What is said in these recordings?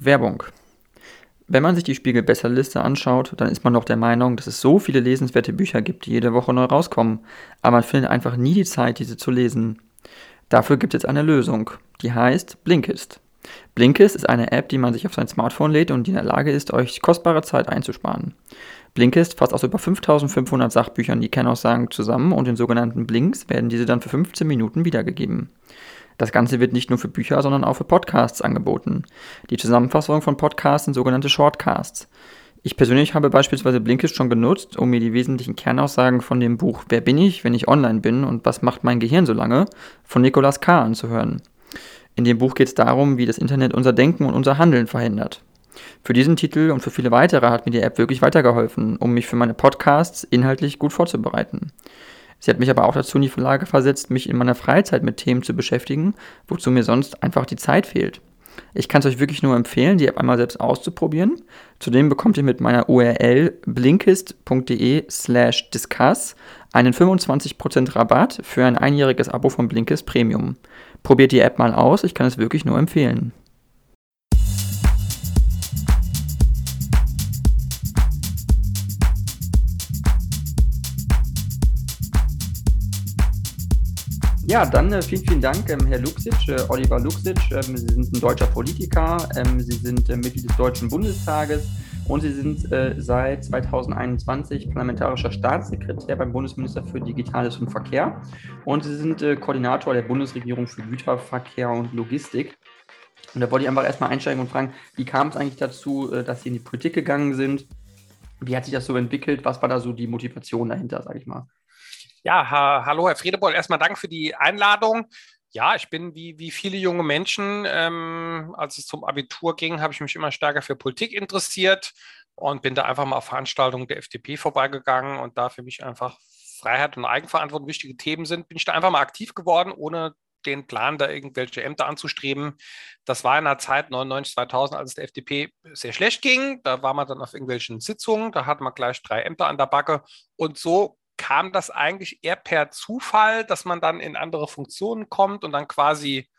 Werbung. Wenn man sich die Spiegel-Besserliste anschaut, dann ist man doch der Meinung, dass es so viele lesenswerte Bücher gibt, die jede Woche neu rauskommen, aber man findet einfach nie die Zeit, diese zu lesen. Dafür gibt es eine Lösung, die heißt Blinkist. Blinkist ist eine App, die man sich auf sein Smartphone lädt und die in der Lage ist, euch kostbare Zeit einzusparen. Blinkist fasst aus über 5500 Sachbüchern die Kernaussagen zusammen und in sogenannten Blinks werden diese dann für 15 Minuten wiedergegeben. Das Ganze wird nicht nur für Bücher, sondern auch für Podcasts angeboten. Die Zusammenfassung von Podcasts sind sogenannte Shortcasts. Ich persönlich habe beispielsweise Blinkist schon genutzt, um mir die wesentlichen Kernaussagen von dem Buch Wer bin ich, wenn ich online bin und was macht mein Gehirn so lange von Nicolas K. anzuhören. In dem Buch geht es darum, wie das Internet unser Denken und unser Handeln verhindert. Für diesen Titel und für viele weitere hat mir die App wirklich weitergeholfen, um mich für meine Podcasts inhaltlich gut vorzubereiten. Sie hat mich aber auch dazu in die Lage versetzt, mich in meiner Freizeit mit Themen zu beschäftigen, wozu mir sonst einfach die Zeit fehlt. Ich kann es euch wirklich nur empfehlen, die App einmal selbst auszuprobieren. Zudem bekommt ihr mit meiner URL blinkist.de slash discuss einen 25% Rabatt für ein einjähriges Abo von Blinkist Premium. Probiert die App mal aus, ich kann es wirklich nur empfehlen. Ja, dann äh, vielen, vielen Dank, ähm, Herr Luxic, äh, Oliver Luxic. Ähm, Sie sind ein deutscher Politiker, ähm, Sie sind äh, Mitglied des Deutschen Bundestages und Sie sind äh, seit 2021 parlamentarischer Staatssekretär beim Bundesminister für Digitales und Verkehr. Und Sie sind äh, Koordinator der Bundesregierung für Güterverkehr und Logistik. Und da wollte ich einfach erstmal einsteigen und fragen, wie kam es eigentlich dazu, äh, dass Sie in die Politik gegangen sind? Wie hat sich das so entwickelt? Was war da so die Motivation dahinter, sage ich mal? Ja, ha hallo Herr Friedeboll, erstmal Dank für die Einladung. Ja, ich bin wie, wie viele junge Menschen, ähm, als es zum Abitur ging, habe ich mich immer stärker für Politik interessiert und bin da einfach mal auf Veranstaltungen der FDP vorbeigegangen und da für mich einfach Freiheit und Eigenverantwortung wichtige Themen sind, bin ich da einfach mal aktiv geworden, ohne den Plan, da irgendwelche Ämter anzustreben. Das war in der Zeit 99, 2000, als es der FDP sehr schlecht ging. Da war man dann auf irgendwelchen Sitzungen, da hatte man gleich drei Ämter an der Backe. Und so kam das eigentlich eher per Zufall, dass man dann in andere Funktionen kommt und dann quasi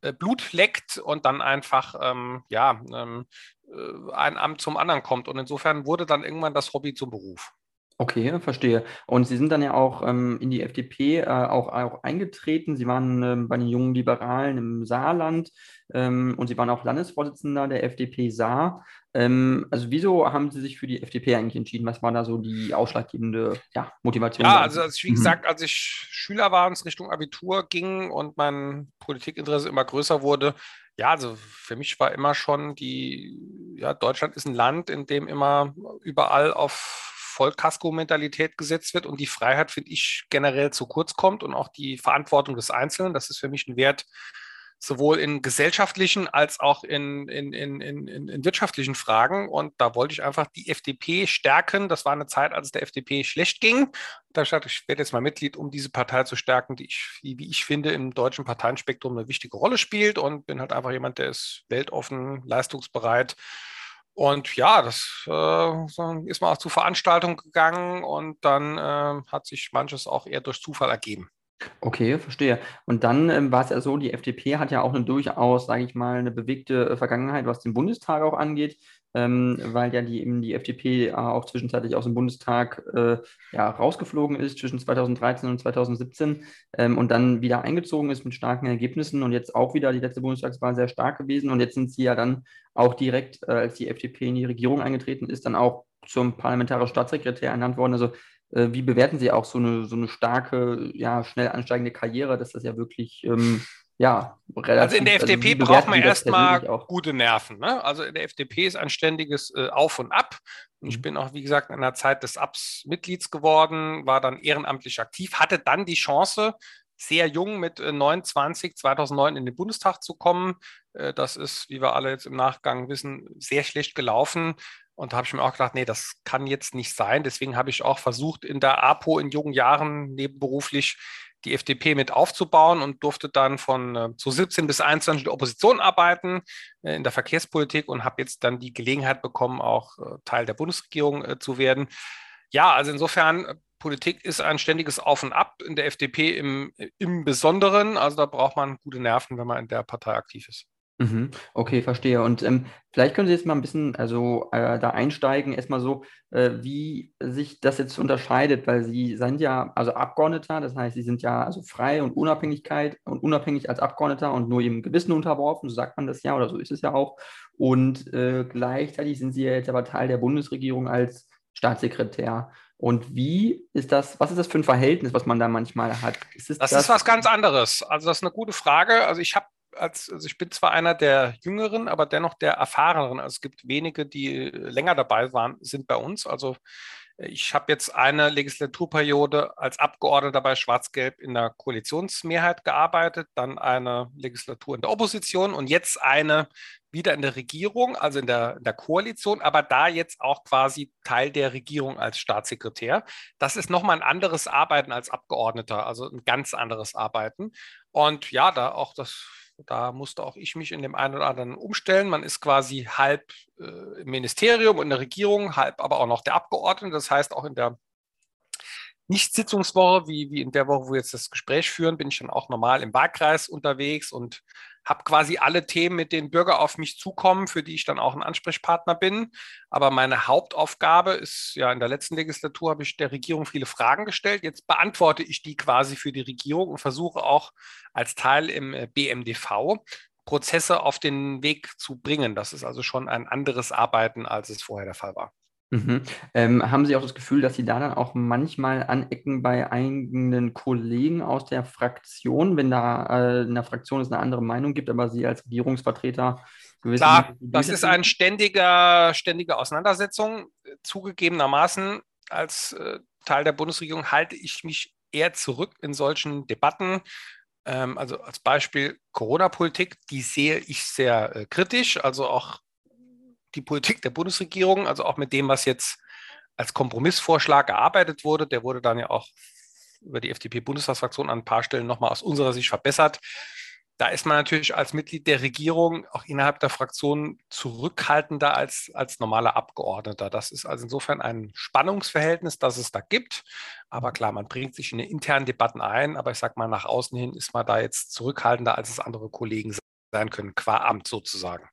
äh, Blut leckt und dann einfach ähm, ja, ähm, äh, ein Amt zum anderen kommt. Und insofern wurde dann irgendwann das Hobby zum Beruf. Okay, verstehe. Und Sie sind dann ja auch ähm, in die FDP äh, auch, auch eingetreten. Sie waren ähm, bei den jungen Liberalen im Saarland ähm, und Sie waren auch Landesvorsitzender der FDP Saar. Ähm, also wieso haben Sie sich für die FDP eigentlich entschieden? Was war da so die ausschlaggebende ja, Motivation? Ja, also, also wie mhm. gesagt, als ich Schüler war und es Richtung Abitur ging und mein Politikinteresse immer größer wurde, ja, also für mich war immer schon die, ja, Deutschland ist ein Land, in dem immer überall auf Vollkasko-Mentalität gesetzt wird und die Freiheit, finde ich, generell zu kurz kommt und auch die Verantwortung des Einzelnen. Das ist für mich ein Wert, sowohl in gesellschaftlichen als auch in, in, in, in, in wirtschaftlichen Fragen. Und da wollte ich einfach die FDP stärken. Das war eine Zeit, als es der FDP schlecht ging. Da ich gesagt, ich werde jetzt mal Mitglied, um diese Partei zu stärken, die ich, wie ich finde, im deutschen Parteienspektrum eine wichtige Rolle spielt und bin halt einfach jemand, der ist weltoffen, leistungsbereit und ja, das äh, ist man auch zu Veranstaltungen gegangen und dann äh, hat sich manches auch eher durch Zufall ergeben. Okay, verstehe. Und dann ähm, war es ja so, die FDP hat ja auch eine durchaus, sage ich mal, eine bewegte äh, Vergangenheit, was den Bundestag auch angeht, ähm, weil ja die, die FDP auch zwischenzeitlich aus dem Bundestag äh, ja, rausgeflogen ist zwischen 2013 und 2017 ähm, und dann wieder eingezogen ist mit starken Ergebnissen und jetzt auch wieder die letzte Bundestagswahl sehr stark gewesen und jetzt sind sie ja dann auch direkt, äh, als die FDP in die Regierung eingetreten ist, dann auch zum parlamentarischen Staatssekretär ernannt worden. Also äh, wie bewerten Sie auch so eine, so eine starke, ja, schnell ansteigende Karriere, dass das ja wirklich, ähm, ja, relativ. Also in der FDP also braucht man erstmal gute Nerven. Ne? Also in der FDP ist ein ständiges äh, Auf und Ab. Und ich mhm. bin auch, wie gesagt, in der Zeit des Abs Mitglieds geworden, war dann ehrenamtlich aktiv, hatte dann die Chance, sehr jung mit 29, äh, 2009 in den Bundestag zu kommen. Äh, das ist, wie wir alle jetzt im Nachgang wissen, sehr schlecht gelaufen. Und da habe ich mir auch gedacht, nee, das kann jetzt nicht sein. Deswegen habe ich auch versucht, in der APO in jungen Jahren nebenberuflich die FDP mit aufzubauen und durfte dann von äh, zu 17 bis 21 in der Opposition arbeiten, äh, in der Verkehrspolitik und habe jetzt dann die Gelegenheit bekommen, auch äh, Teil der Bundesregierung zu werden. Ja, also insofern, Politik ist ein ständiges Auf und Ab, in der FDP im, im Besonderen. Also da braucht man gute Nerven, wenn man in der Partei aktiv ist. Mhm. Okay, verstehe. Und ähm, vielleicht können Sie jetzt mal ein bisschen also äh, da einsteigen, erstmal so, äh, wie sich das jetzt unterscheidet, weil Sie sind ja also Abgeordneter, das heißt, Sie sind ja also frei und Unabhängigkeit und unabhängig als Abgeordneter und nur Ihrem Gewissen unterworfen, so sagt man das ja oder so ist es ja auch. Und äh, gleichzeitig sind Sie ja jetzt aber Teil der Bundesregierung als Staatssekretär. Und wie ist das, was ist das für ein Verhältnis, was man da manchmal hat? Ist das, das ist was ganz anderes. Also das ist eine gute Frage. Also ich habe als, also ich bin zwar einer der Jüngeren, aber dennoch der Erfahreneren. Also es gibt wenige, die länger dabei waren, sind bei uns. Also ich habe jetzt eine Legislaturperiode als Abgeordneter bei Schwarz-Gelb in der Koalitionsmehrheit gearbeitet, dann eine Legislatur in der Opposition und jetzt eine wieder in der Regierung, also in der, in der Koalition, aber da jetzt auch quasi Teil der Regierung als Staatssekretär. Das ist nochmal ein anderes Arbeiten als Abgeordneter, also ein ganz anderes Arbeiten. Und ja, da auch das da musste auch ich mich in dem einen oder anderen umstellen. Man ist quasi halb äh, im Ministerium und in der Regierung, halb aber auch noch der Abgeordnete. Das heißt, auch in der Nicht-Sitzungswoche, wie, wie in der Woche, wo wir jetzt das Gespräch führen, bin ich dann auch normal im Wahlkreis unterwegs und habe quasi alle Themen, mit denen Bürger auf mich zukommen, für die ich dann auch ein Ansprechpartner bin. Aber meine Hauptaufgabe ist, ja, in der letzten Legislatur habe ich der Regierung viele Fragen gestellt. Jetzt beantworte ich die quasi für die Regierung und versuche auch als Teil im äh, BMDV Prozesse auf den Weg zu bringen. Das ist also schon ein anderes Arbeiten, als es vorher der Fall war. Mhm. Ähm, haben Sie auch das Gefühl, dass Sie da dann auch manchmal anecken bei eigenen Kollegen aus der Fraktion, wenn da äh, in der Fraktion es eine andere Meinung gibt, aber Sie als Regierungsvertreter Klar, das ist eine ständige, ständige Auseinandersetzung. Zugegebenermaßen als äh, Teil der Bundesregierung halte ich mich eher zurück in solchen Debatten. Ähm, also als Beispiel Corona-Politik, die sehe ich sehr äh, kritisch. Also auch die Politik der Bundesregierung, also auch mit dem, was jetzt als Kompromissvorschlag erarbeitet wurde. Der wurde dann ja auch über die FDP-Bundestagsfraktion an ein paar Stellen nochmal aus unserer Sicht verbessert. Da ist man natürlich als Mitglied der Regierung auch innerhalb der Fraktion zurückhaltender als, als normaler Abgeordneter. Das ist also insofern ein Spannungsverhältnis, das es da gibt. Aber klar, man bringt sich in die internen Debatten ein. Aber ich sage mal, nach außen hin ist man da jetzt zurückhaltender, als es andere Kollegen sein können, qua Amt sozusagen.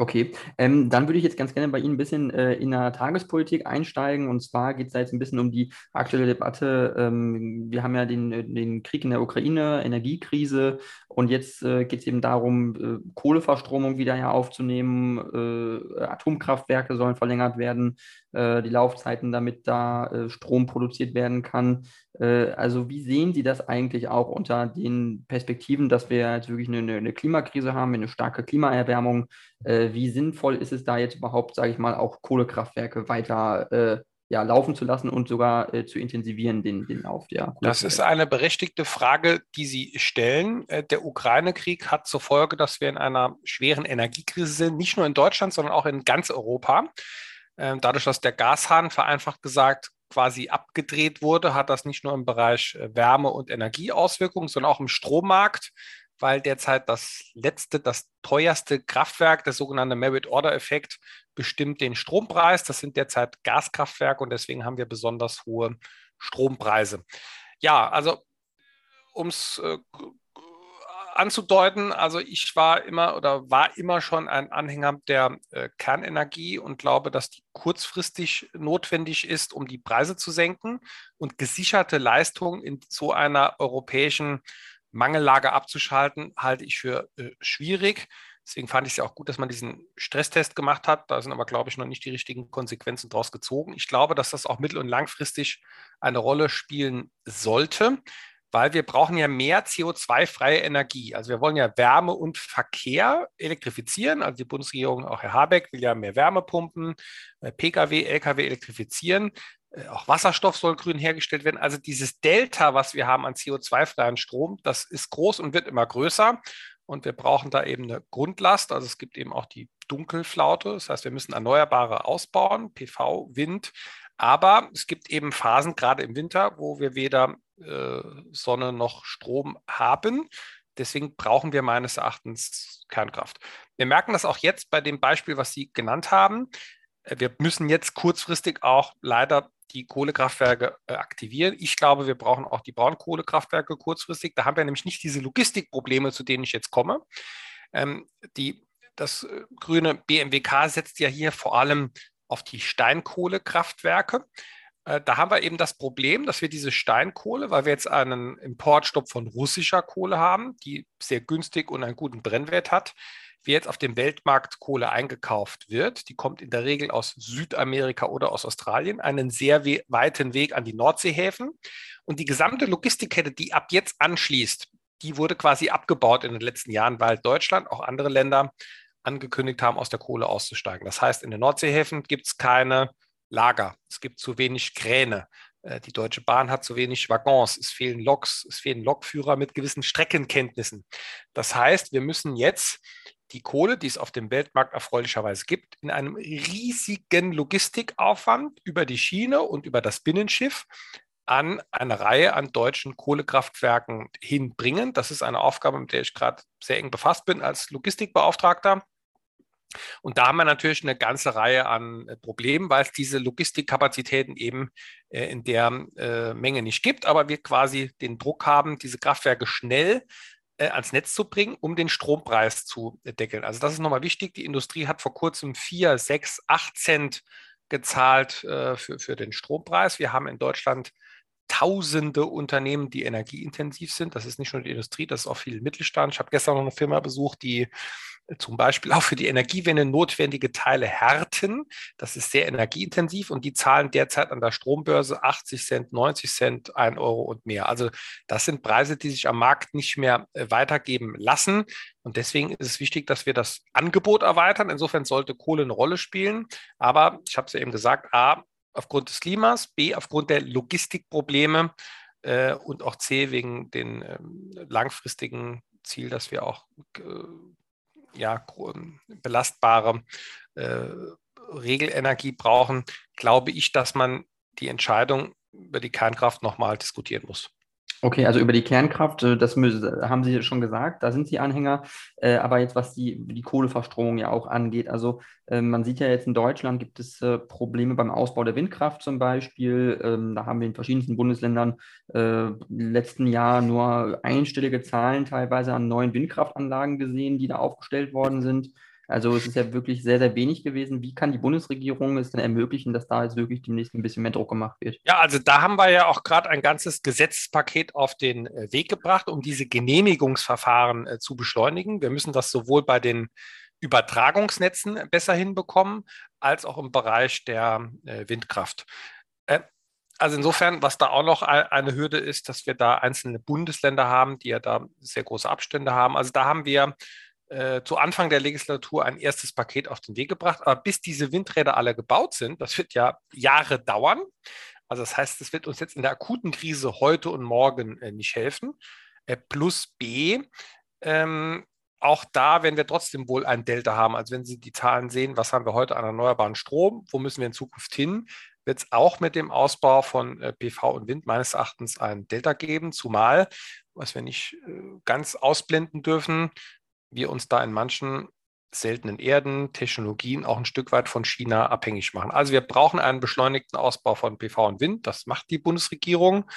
Okay, ähm, dann würde ich jetzt ganz gerne bei Ihnen ein bisschen äh, in der Tagespolitik einsteigen. Und zwar geht es da jetzt ein bisschen um die aktuelle Debatte. Ähm, wir haben ja den, äh, den Krieg in der Ukraine, Energiekrise. Und jetzt äh, geht es eben darum, äh, Kohleverstromung wieder ja aufzunehmen. Äh, Atomkraftwerke sollen verlängert werden, die Laufzeiten, damit da Strom produziert werden kann. also wie sehen Sie das eigentlich auch unter den Perspektiven, dass wir jetzt wirklich eine, eine Klimakrise haben, eine starke Klimaerwärmung? Äh, wie sinnvoll ist es da jetzt überhaupt, sage ich mal, auch Kohlekraftwerke weiter äh, ja, laufen zu lassen und sogar äh, zu intensivieren, den, den Lauf der Das ist eine berechtigte Frage, die Sie stellen. Äh, der Ukraine-Krieg hat zur Folge, dass wir in einer schweren Energiekrise sind, nicht nur in Deutschland, sondern auch in ganz Europa. Ähm, dadurch, dass der Gashahn vereinfacht gesagt quasi abgedreht wurde, hat das nicht nur im Bereich äh, Wärme- und Energieauswirkungen, sondern auch im Strommarkt weil derzeit das letzte, das teuerste Kraftwerk, der sogenannte Merit-Order-Effekt, bestimmt den Strompreis. Das sind derzeit Gaskraftwerke und deswegen haben wir besonders hohe Strompreise. Ja, also um es äh, anzudeuten, also ich war immer oder war immer schon ein Anhänger der äh, Kernenergie und glaube, dass die kurzfristig notwendig ist, um die Preise zu senken und gesicherte Leistung in so einer europäischen Mangellage abzuschalten, halte ich für äh, schwierig. Deswegen fand ich es ja auch gut, dass man diesen Stresstest gemacht hat. Da sind aber, glaube ich, noch nicht die richtigen Konsequenzen daraus gezogen. Ich glaube, dass das auch mittel- und langfristig eine Rolle spielen sollte, weil wir brauchen ja mehr CO2-freie Energie. Also wir wollen ja Wärme und Verkehr elektrifizieren. Also die Bundesregierung, auch Herr Habeck, will ja mehr Wärmepumpen, äh, Pkw, Lkw elektrifizieren. Äh, auch Wasserstoff soll grün hergestellt werden. Also dieses Delta, was wir haben an CO2-freien Strom, das ist groß und wird immer größer. Und wir brauchen da eben eine Grundlast. Also es gibt eben auch die Dunkelflaute. Das heißt, wir müssen Erneuerbare ausbauen, PV, Wind. Aber es gibt eben Phasen, gerade im Winter, wo wir weder äh, Sonne noch Strom haben. Deswegen brauchen wir meines Erachtens Kernkraft. Wir merken das auch jetzt bei dem Beispiel, was Sie genannt haben. Äh, wir müssen jetzt kurzfristig auch leider die Kohlekraftwerke äh, aktivieren. Ich glaube, wir brauchen auch die Braunkohlekraftwerke kurzfristig. Da haben wir nämlich nicht diese Logistikprobleme, zu denen ich jetzt komme. Ähm, die, das grüne BMWK setzt ja hier vor allem auf die Steinkohlekraftwerke. Äh, da haben wir eben das Problem, dass wir diese Steinkohle, weil wir jetzt einen Importstopp von russischer Kohle haben, die sehr günstig und einen guten Brennwert hat, wie jetzt auf dem Weltmarkt Kohle eingekauft wird. Die kommt in der Regel aus Südamerika oder aus Australien, einen sehr we weiten Weg an die Nordseehäfen. Und die gesamte Logistikkette, die ab jetzt anschließt, die wurde quasi abgebaut in den letzten Jahren, weil Deutschland, auch andere Länder angekündigt haben, aus der Kohle auszusteigen. Das heißt, in den Nordseehäfen gibt es keine Lager. Es gibt zu wenig Kräne. Äh, die Deutsche Bahn hat zu wenig Waggons. Es fehlen Loks. Es fehlen Lokführer mit gewissen Streckenkenntnissen. Das heißt, wir müssen jetzt die Kohle, die es auf dem Weltmarkt erfreulicherweise gibt, in einem riesigen Logistikaufwand über die Schiene und über das Binnenschiff an eine Reihe an deutschen Kohlekraftwerken hinbringen. Das ist eine Aufgabe, mit der ich gerade sehr eng befasst bin als Logistikbeauftragter. Und da haben wir natürlich eine ganze Reihe an äh, Problemen, weil es diese Logistikkapazitäten eben äh, in der äh, Menge nicht gibt, aber wir quasi den Druck haben, diese Kraftwerke schnell ans Netz zu bringen, um den Strompreis zu deckeln. Also das ist nochmal wichtig. Die Industrie hat vor kurzem 4, 6, 8 Cent gezahlt für, für den Strompreis. Wir haben in Deutschland tausende Unternehmen, die energieintensiv sind. Das ist nicht nur die Industrie, das ist auch viel Mittelstand. Ich habe gestern noch eine Firma besucht, die zum Beispiel auch für die Energiewende notwendige Teile härten. Das ist sehr energieintensiv und die zahlen derzeit an der Strombörse 80 Cent, 90 Cent, 1 Euro und mehr. Also das sind Preise, die sich am Markt nicht mehr äh, weitergeben lassen. Und deswegen ist es wichtig, dass wir das Angebot erweitern. Insofern sollte Kohle eine Rolle spielen. Aber ich habe es ja eben gesagt, A, aufgrund des Klimas, B, aufgrund der Logistikprobleme äh, und auch C, wegen den ähm, langfristigen Ziel, dass wir auch äh, ja, belastbare äh, Regelenergie brauchen, glaube ich, dass man die Entscheidung über die Kernkraft nochmal diskutieren muss. Okay, also über die Kernkraft, äh, das haben Sie schon gesagt, da sind Sie Anhänger. Äh, aber jetzt, was die, die Kohleverstromung ja auch angeht, also äh, man sieht ja jetzt in Deutschland gibt es Probleme beim Ausbau der Windkraft zum Beispiel. Ähm, da haben wir in verschiedensten Bundesländern im letzten Jahr nur einstellige Zahlen teilweise an neuen Windkraftanlagen gesehen, die da aufgestellt worden sind. Also es ist ja wirklich sehr, sehr wenig gewesen. Wie kann die Bundesregierung es denn ermöglichen, dass da jetzt wirklich demnächst ein bisschen mehr Druck gemacht wird? Ja, also da haben wir ja auch gerade ein ganzes Gesetzespaket auf den äh, Weg gebracht, um diese Genehmigungsverfahren äh, zu beschleunigen. Wir müssen das sowohl bei den Übertragungsnetzen besser hinbekommen, als auch im Bereich der äh, Windkraft. Äh, also insofern, was da auch noch eine Hürde ist, dass wir da einzelne Bundesländer haben, die ja da sehr große Abstände haben. Also da haben wir äh, zu Anfang der Legislatur ein erstes Paket auf den Weg gebracht. Aber bis diese Windräder alle gebaut sind, das wird ja Jahre dauern. Also das heißt, es wird uns jetzt in der akuten Krise heute und morgen äh, nicht helfen. Äh, plus B, ähm, auch da werden wir trotzdem wohl ein Delta haben. Also wenn Sie die Zahlen sehen, was haben wir heute an erneuerbaren Strom, wo müssen wir in Zukunft hin, wird es auch mit dem Ausbau von äh, PV und Wind meines Erachtens ein Delta geben, zumal, was wir nicht äh, ganz ausblenden dürfen, wir uns da in manchen seltenen Erden, Technologien auch ein Stück weit von China abhängig machen. Also wir brauchen einen beschleunigten Ausbau von PV und Wind. Das macht die Bundesregierung.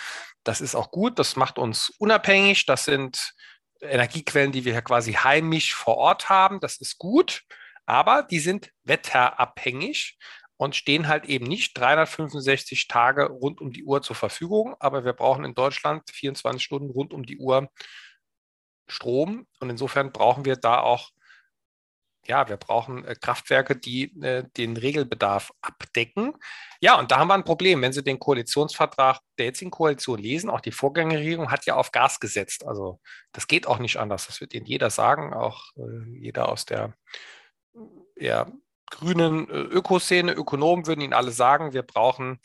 Das ist auch gut. Das macht uns unabhängig. Das sind Energiequellen, die wir quasi heimisch vor Ort haben. Das ist gut. Aber die sind wetterabhängig und stehen halt eben nicht 365 Tage rund um die Uhr zur Verfügung. Aber wir brauchen in Deutschland 24 Stunden rund um die Uhr Strom. Und insofern brauchen wir da auch, ja, wir brauchen äh, Kraftwerke, die äh, den Regelbedarf abdecken. Ja, und da haben wir ein Problem. Wenn Sie den Koalitionsvertrag der jetzigen Koalition lesen, auch die Vorgängerregierung hat ja auf Gas gesetzt. Also das geht auch nicht anders. Das wird Ihnen jeder sagen, auch äh, jeder aus der ja, grünen äh, Ökoszene, Ökonomen würden Ihnen alle sagen, wir brauchen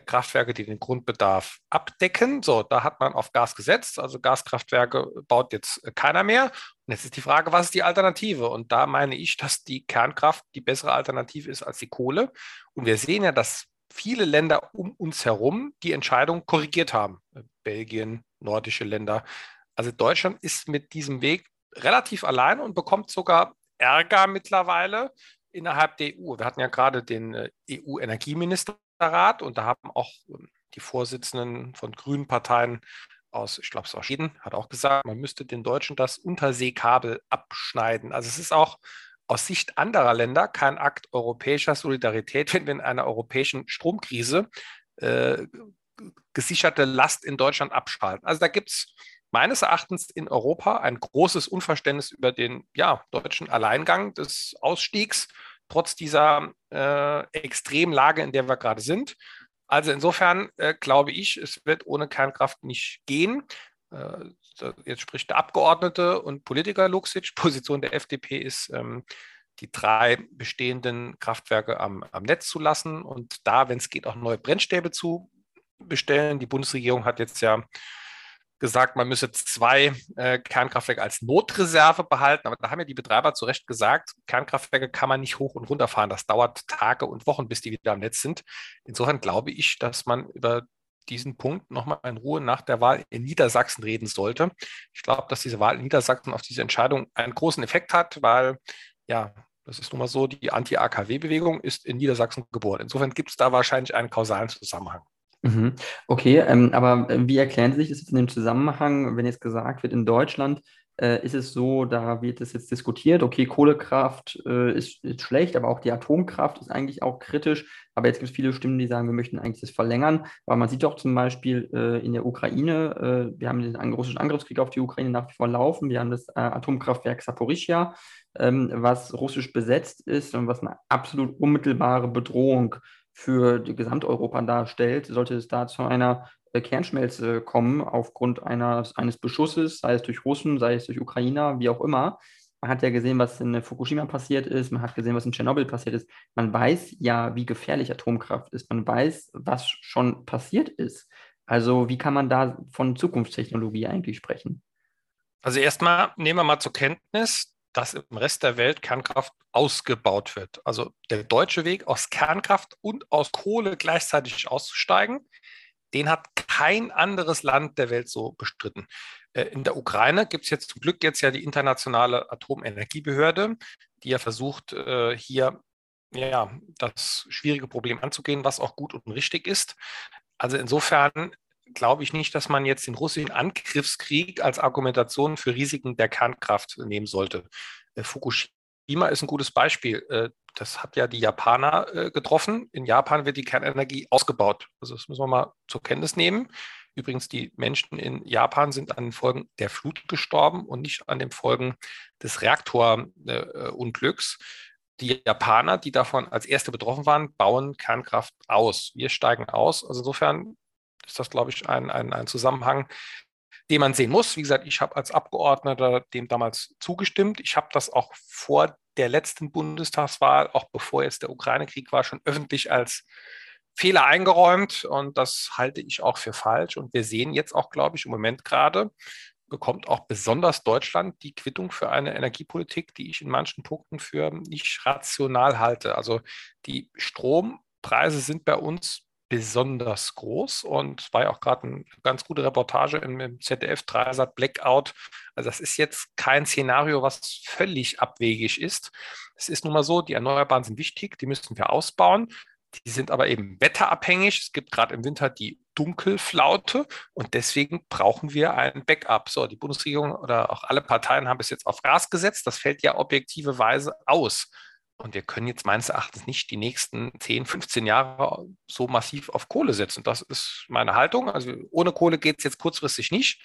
Kraftwerke, die den Grundbedarf abdecken. So, da hat man auf Gas gesetzt. Also Gaskraftwerke baut jetzt äh, keiner mehr. Und jetzt ist die Frage, was ist die Alternative? Und da meine ich, dass die Kernkraft die bessere Alternative ist als die Kohle. Und wir sehen ja, dass viele Länder um uns herum die Entscheidung korrigiert haben. Äh, Belgien, nordische Länder. Also Deutschland ist mit diesem Weg relativ allein und bekommt sogar Ärger mittlerweile innerhalb der EU. Wir hatten ja gerade den EU-Energieminister Rat und da haben auch ähm, die Vorsitzenden von grünen Parteien aus, ich glaube, es aus Schweden, hat auch gesagt, man müsste den Deutschen das Unterseekabel abschneiden. Also es ist auch aus Sicht anderer Länder kein Akt europäischer Solidarität, wenn wir in einer europäischen Stromkrise äh, gesicherte Last in Deutschland abschalten. Also da gibt es meines Erachtens in Europa ein großes Unverständnis über den ja, deutschen Alleingang des Ausstiegs, trotz dieser äh, Extremlage, in der wir gerade sind. Also insofern äh, glaube ich, es wird ohne Kernkraft nicht gehen. Äh, jetzt spricht der Abgeordnete und Politiker Luxic. Position der FDP ist, ähm, die drei bestehenden Kraftwerke am, am Netz zu lassen und da, wenn es geht, auch neue Brennstäbe zu bestellen. Die Bundesregierung hat jetzt ja gesagt, man müsse zwei äh, Kernkraftwerke als Notreserve behalten. Aber da haben ja die Betreiber zu Recht gesagt, Kernkraftwerke kann man nicht hoch und runter fahren. Das dauert Tage und Wochen, bis die wieder am Netz sind. Insofern glaube ich, dass man über diesen Punkt nochmal in Ruhe nach der Wahl in Niedersachsen reden sollte. Ich glaube, dass diese Wahl in Niedersachsen auf diese Entscheidung einen großen Effekt hat, weil ja, das ist nun mal so, die Anti-AKW-Bewegung ist in Niedersachsen geboren. Insofern gibt es da wahrscheinlich einen kausalen Zusammenhang. Mhm. Okay, ähm, aber äh, wie erklären Sie sich das jetzt in dem Zusammenhang, wenn jetzt gesagt wird, in Deutschland äh, ist es so, da wird es jetzt diskutiert, okay, Kohlekraft äh, ist, ist, schlecht, aber auch die Atomkraft ist eigentlich auch kritisch. Aber jetzt gibt es viele Stimmen, die sagen, wir möchten eigentlich das verlängern. Aber man sieht doch zum Beispiel äh, in der Ukraine, äh, wir haben den russischen Angriffskrieg auf die Ukraine nach wie vor laufen. Wir haben das äh, Atomkraftwerk Saporischia, ähm, was russisch besetzt ist und was eine absolut unmittelbare Bedrohung für Gesamteuropa darstellt, sollte es da zu einer äh, Kernschmelze kommen aufgrund eines, eines Beschusses, sei es durch Russen, sei es durch Ukrainer, wie auch immer. Man hat ja gesehen, was in Fukushima passiert ist, man hat gesehen, was in Tschernobyl passiert ist. Man weiß ja, wie gefährlich Atomkraft ist. Man weiß, was schon passiert ist. Also wie kann man da von Zukunftstechnologie eigentlich sprechen? Also erstmal nehmen wir mal zur Kenntnis, dass im Rest der Welt Kernkraft ausgebaut wird. Also der deutsche Weg aus Kernkraft und aus Kohle gleichzeitig auszusteigen, den hat kein anderes Land der Welt so bestritten. Äh, in der Ukraine gibt es jetzt zum Glück jetzt ja die internationale Atomenergiebehörde, die ja versucht, äh, hier ja, das schwierige Problem anzugehen, was auch gut und richtig ist. Also insofern glaube ich nicht, dass man jetzt den russischen Angriffskrieg als Argumentation für Risiken der Kernkraft nehmen sollte. Äh, Fukushima ist ein gutes Beispiel. Äh, das hat ja die Japaner äh, getroffen. In Japan wird die Kernenergie ausgebaut. Also das müssen wir mal zur Kenntnis nehmen. Übrigens, die Menschen in Japan sind an den Folgen der Flut gestorben und nicht an den Folgen des Reaktorunglücks. Die Japaner, die davon als erste betroffen waren, bauen Kernkraft aus. Wir steigen aus. Also insofern ist das, glaube ich, ein, ein, ein Zusammenhang, den man sehen muss. Wie gesagt, ich habe als Abgeordneter dem damals zugestimmt. Ich habe das auch vor der letzten Bundestagswahl, auch bevor jetzt der Ukraine-Krieg war, schon öffentlich als Fehler eingeräumt und das halte ich auch für falsch. Und wir sehen jetzt auch, glaube ich, im Moment gerade, bekommt auch besonders Deutschland die Quittung für eine Energiepolitik, die ich in manchen Punkten für nicht rational halte. Also die Strompreise sind bei uns besonders groß und war ja auch gerade eine ganz gute Reportage im, im ZDF Dreisat Blackout. Also das ist jetzt kein Szenario, was völlig abwegig ist. Es ist nun mal so, die Erneuerbaren sind wichtig, die müssen wir ausbauen. Die sind aber eben wetterabhängig. Es gibt gerade im Winter die Dunkelflaute und deswegen brauchen wir ein Backup. So, die Bundesregierung oder auch alle Parteien haben es jetzt auf Gas gesetzt. Das fällt ja objektive Weise aus. Und wir können jetzt meines Erachtens nicht die nächsten 10, 15 Jahre so massiv auf Kohle setzen. Das ist meine Haltung. Also ohne Kohle geht es jetzt kurzfristig nicht.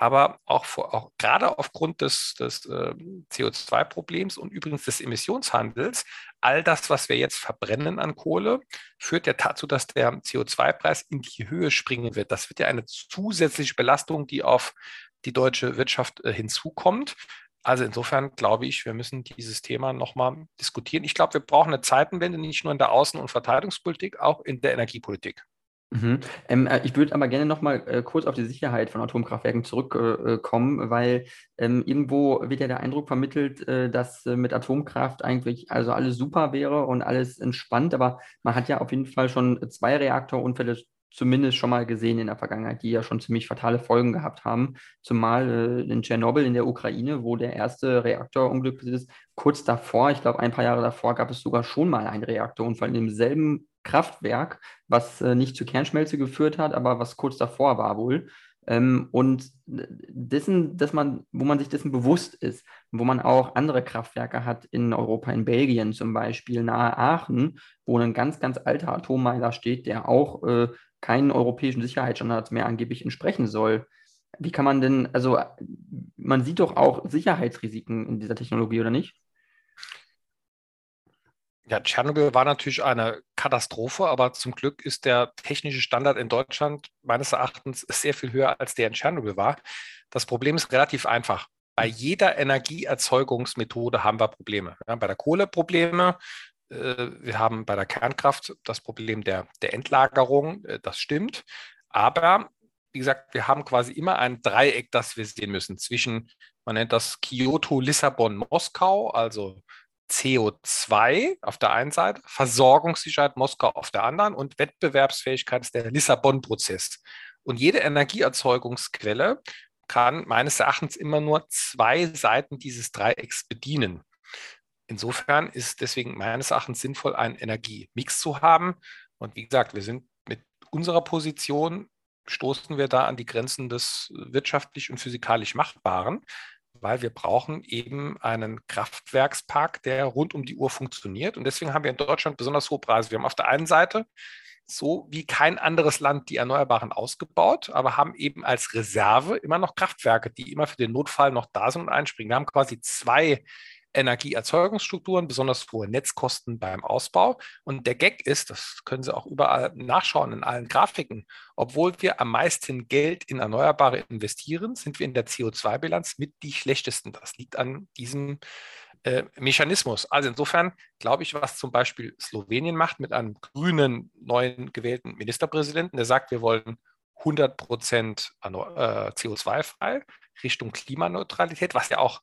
Aber auch, vor, auch gerade aufgrund des, des äh, CO2-Problems und übrigens des Emissionshandels, all das, was wir jetzt verbrennen an Kohle, führt ja dazu, dass der CO2-Preis in die Höhe springen wird. Das wird ja eine zusätzliche Belastung, die auf die deutsche Wirtschaft äh, hinzukommt. Also insofern glaube ich, wir müssen dieses Thema nochmal diskutieren. Ich glaube, wir brauchen eine Zeitenwende nicht nur in der Außen- und Verteidigungspolitik, auch in der Energiepolitik. Mhm. Ähm, äh, ich würde aber gerne nochmal äh, kurz auf die Sicherheit von Atomkraftwerken zurückkommen, äh, weil ähm, irgendwo wird ja der Eindruck vermittelt, äh, dass äh, mit Atomkraft eigentlich also alles super wäre und alles entspannt, aber man hat ja auf jeden Fall schon zwei Reaktorunfälle zumindest schon mal gesehen in der Vergangenheit, die ja schon ziemlich fatale Folgen gehabt haben. Zumal äh, in Tschernobyl in der Ukraine, wo der erste Reaktorunglück passiert ist, kurz davor, ich glaube ein paar Jahre davor, gab es sogar schon mal einen Reaktorunfall in demselben Kraftwerk, was äh, nicht zur Kernschmelze geführt hat, aber was kurz davor war wohl. Ähm, und dessen, dass man, wo man sich dessen bewusst ist, wo man auch andere Kraftwerke hat in Europa, in Belgien zum Beispiel, nahe Aachen, wo ein ganz, ganz alter Atommeiler steht, der auch äh, keinen europäischen Sicherheitsstandards mehr angeblich entsprechen soll. Wie kann man denn, also man sieht doch auch Sicherheitsrisiken in dieser Technologie, oder nicht? Ja, Tschernobyl war natürlich eine Katastrophe, aber zum Glück ist der technische Standard in Deutschland meines Erachtens sehr viel höher, als der in Tschernobyl war. Das Problem ist relativ einfach. Bei jeder Energieerzeugungsmethode haben wir Probleme. Ja, bei der Kohle Probleme, wir haben bei der Kernkraft das Problem der, der Endlagerung, äh, das stimmt. Aber wie gesagt, wir haben quasi immer ein Dreieck, das wir sehen müssen zwischen, man nennt das Kyoto, Lissabon, Moskau, also CO2 auf der einen Seite, Versorgungssicherheit Moskau auf der anderen und Wettbewerbsfähigkeit ist der Lissabon-Prozess. Und jede Energieerzeugungsquelle kann meines Erachtens immer nur zwei Seiten dieses Dreiecks bedienen. Insofern ist deswegen meines Erachtens sinnvoll, einen Energiemix zu haben. Und wie gesagt, wir sind mit unserer Position, stoßen wir da an die Grenzen des wirtschaftlich und physikalisch Machbaren weil wir brauchen eben einen Kraftwerkspark, der rund um die Uhr funktioniert. Und deswegen haben wir in Deutschland besonders hohe Preise. Wir haben auf der einen Seite so wie kein anderes Land die Erneuerbaren ausgebaut, aber haben eben als Reserve immer noch Kraftwerke, die immer für den Notfall noch da sind und einspringen. Wir haben quasi zwei Energieerzeugungsstrukturen, besonders hohe Netzkosten beim Ausbau. Und der Gag ist, das können Sie auch überall nachschauen in allen Grafiken, obwohl wir am meisten Geld in Erneuerbare investieren, sind wir in der CO2-Bilanz mit die schlechtesten. Das liegt an diesem äh, Mechanismus. Also insofern glaube ich, was zum Beispiel Slowenien macht mit einem grünen neuen gewählten Ministerpräsidenten, der sagt, wir wollen 100 Prozent äh, CO2-frei Richtung Klimaneutralität, was ja auch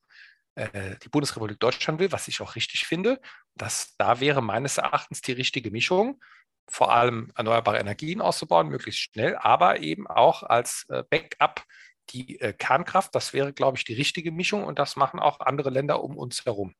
äh, die Bundesrepublik Deutschland will, was ich auch richtig finde. Das, da wäre meines Erachtens die richtige Mischung, vor allem erneuerbare Energien auszubauen, möglichst schnell, aber eben auch als äh, Backup die äh, Kernkraft. Das wäre, glaube ich, die richtige Mischung und das machen auch andere Länder um uns herum.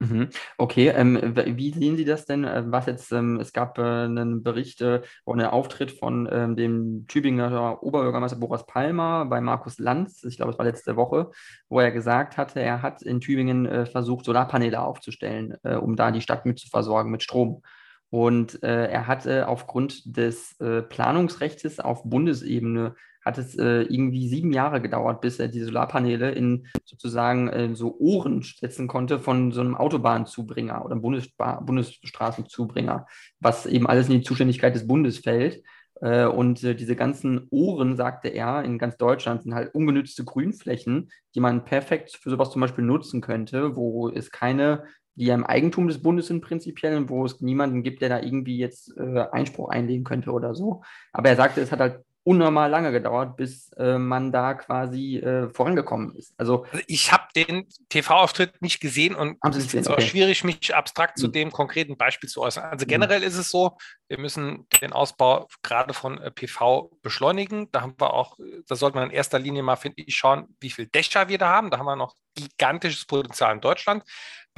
Mhm. Okay, ähm, wie sehen Sie das denn? äh, Was jetzt, ähm, es gab äh, einen Bericht äh, oder einen Auftritt von ähm, dem Tübinger Oberbürgermeister Boris Palmer bei Markus Lanz, ich glaube, es war letzte Woche, wo er gesagt hatte, er hat in Tübingen äh, versucht, Solarpaneele aufzustellen, äh, um da die Stadt mit zu versorgen mit Strom. Und äh, er hatte aufgrund des äh, Planungsrechts auf Bundesebene hat es äh, irgendwie sieben Jahre gedauert, bis er die Solarpaneele in sozusagen äh, so Ohren setzen konnte von so einem Autobahnzubringer oder Bundesba Bundesstraßenzubringer, was eben alles in die Zuständigkeit des Bundes fällt. Äh, und äh, diese ganzen Ohren, sagte er, in ganz Deutschland sind halt ungenützte Grünflächen, die man perfekt für sowas zum Beispiel nutzen könnte, wo es keine die ja im Eigentum des Bundes sind prinzipiell wo es niemanden gibt, der da irgendwie jetzt äh, Einspruch einlegen könnte oder so. Aber er sagte, es hat halt unnormal lange gedauert, bis äh, man da quasi äh, vorangekommen ist. Also, also ich habe den TV-Auftritt nicht gesehen und es ist okay. auch schwierig, mich abstrakt mhm. zu hm. dem konkreten Beispiel zu äußern. Also hm. generell mhm. ist es so, wir müssen den Ausbau gerade von äh, PV beschleunigen. Da haben wir auch, da sollte man in erster Linie mal, finde ich, schauen, wie viele Dächer wir da haben. Da haben wir noch gigantisches Potenzial in Deutschland.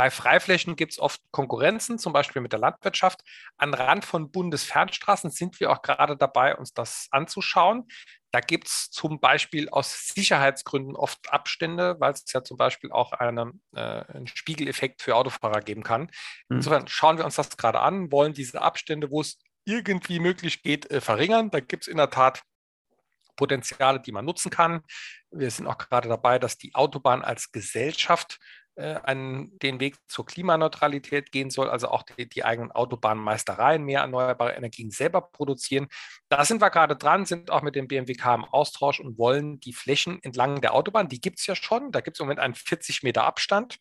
Bei Freiflächen gibt es oft Konkurrenzen, zum Beispiel mit der Landwirtschaft. An Rand von Bundesfernstraßen sind wir auch gerade dabei, uns das anzuschauen. Da gibt es zum Beispiel aus Sicherheitsgründen oft Abstände, weil es ja zum Beispiel auch eine, äh, einen Spiegeleffekt für Autofahrer geben kann. Mhm. Insofern schauen wir uns das gerade an, wollen diese Abstände, wo es irgendwie möglich geht, äh, verringern. Da gibt es in der Tat Potenziale, die man nutzen kann. Wir sind auch gerade dabei, dass die Autobahn als Gesellschaft äh, an den Weg zur Klimaneutralität gehen soll, also auch die, die, eigenen Autobahnmeistereien mehr erneuerbare Energien selber produzieren. Da sind wir gerade dran, sind auch mit dem BMWK im Austausch und wollen die Flächen entlang der Autobahn, die gibt es ja schon, da gibt es im Moment einen 40 Meter Abstand.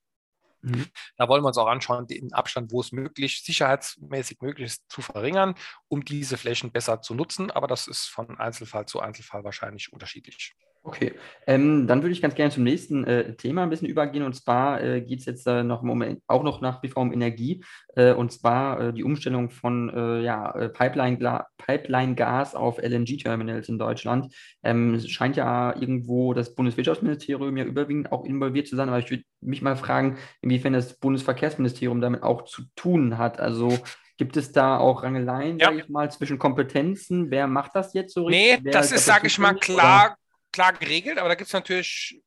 Mhm. Da wollen wir uns auch anschauen, den Abstand, wo es möglich, sicherheitsmäßig möglich ist, zu verringern, um diese Flächen besser zu nutzen. Aber das ist von Einzelfall zu Einzelfall wahrscheinlich unterschiedlich. Okay, ähm, dann würde ich ganz gerne zum nächsten äh, Thema ein bisschen übergehen. Und zwar äh, geht es jetzt äh, noch um, auch noch nach wie vor um Energie. Äh, und zwar äh, die Umstellung von äh, ja, Pipeline-Gas Pipeline auf LNG-Terminals in Deutschland. Ähm, es scheint ja irgendwo das Bundeswirtschaftsministerium ja überwiegend auch involviert zu sein. Aber ich würde mich mal fragen, inwiefern das Bundesverkehrsministerium damit auch zu tun hat. Also Gibt es da auch Rangeleien, ja. sage ich mal, zwischen Kompetenzen? Wer macht das jetzt so richtig? Nee, Wer das ist, sage ich mal, klar, klar geregelt, aber da gibt es natürlich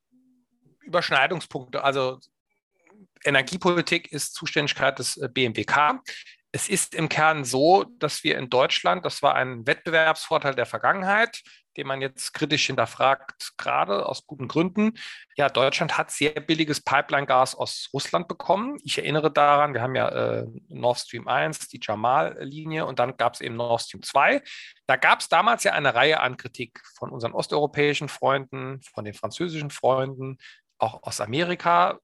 Überschneidungspunkte. Also Energiepolitik ist Zuständigkeit des äh, BMWK. Es ist im Kern so, dass wir in Deutschland, das war ein Wettbewerbsvorteil der Vergangenheit, den man jetzt kritisch hinterfragt, gerade aus guten Gründen. Ja, Deutschland hat sehr billiges Pipeline-Gas aus Russland bekommen. Ich erinnere daran, wir haben ja äh, Nord Stream 1, die Jamal-Linie und dann gab es eben Nord Stream 2. Da gab es damals ja eine Reihe an Kritik von unseren osteuropäischen Freunden, von den französischen Freunden, auch aus Amerika,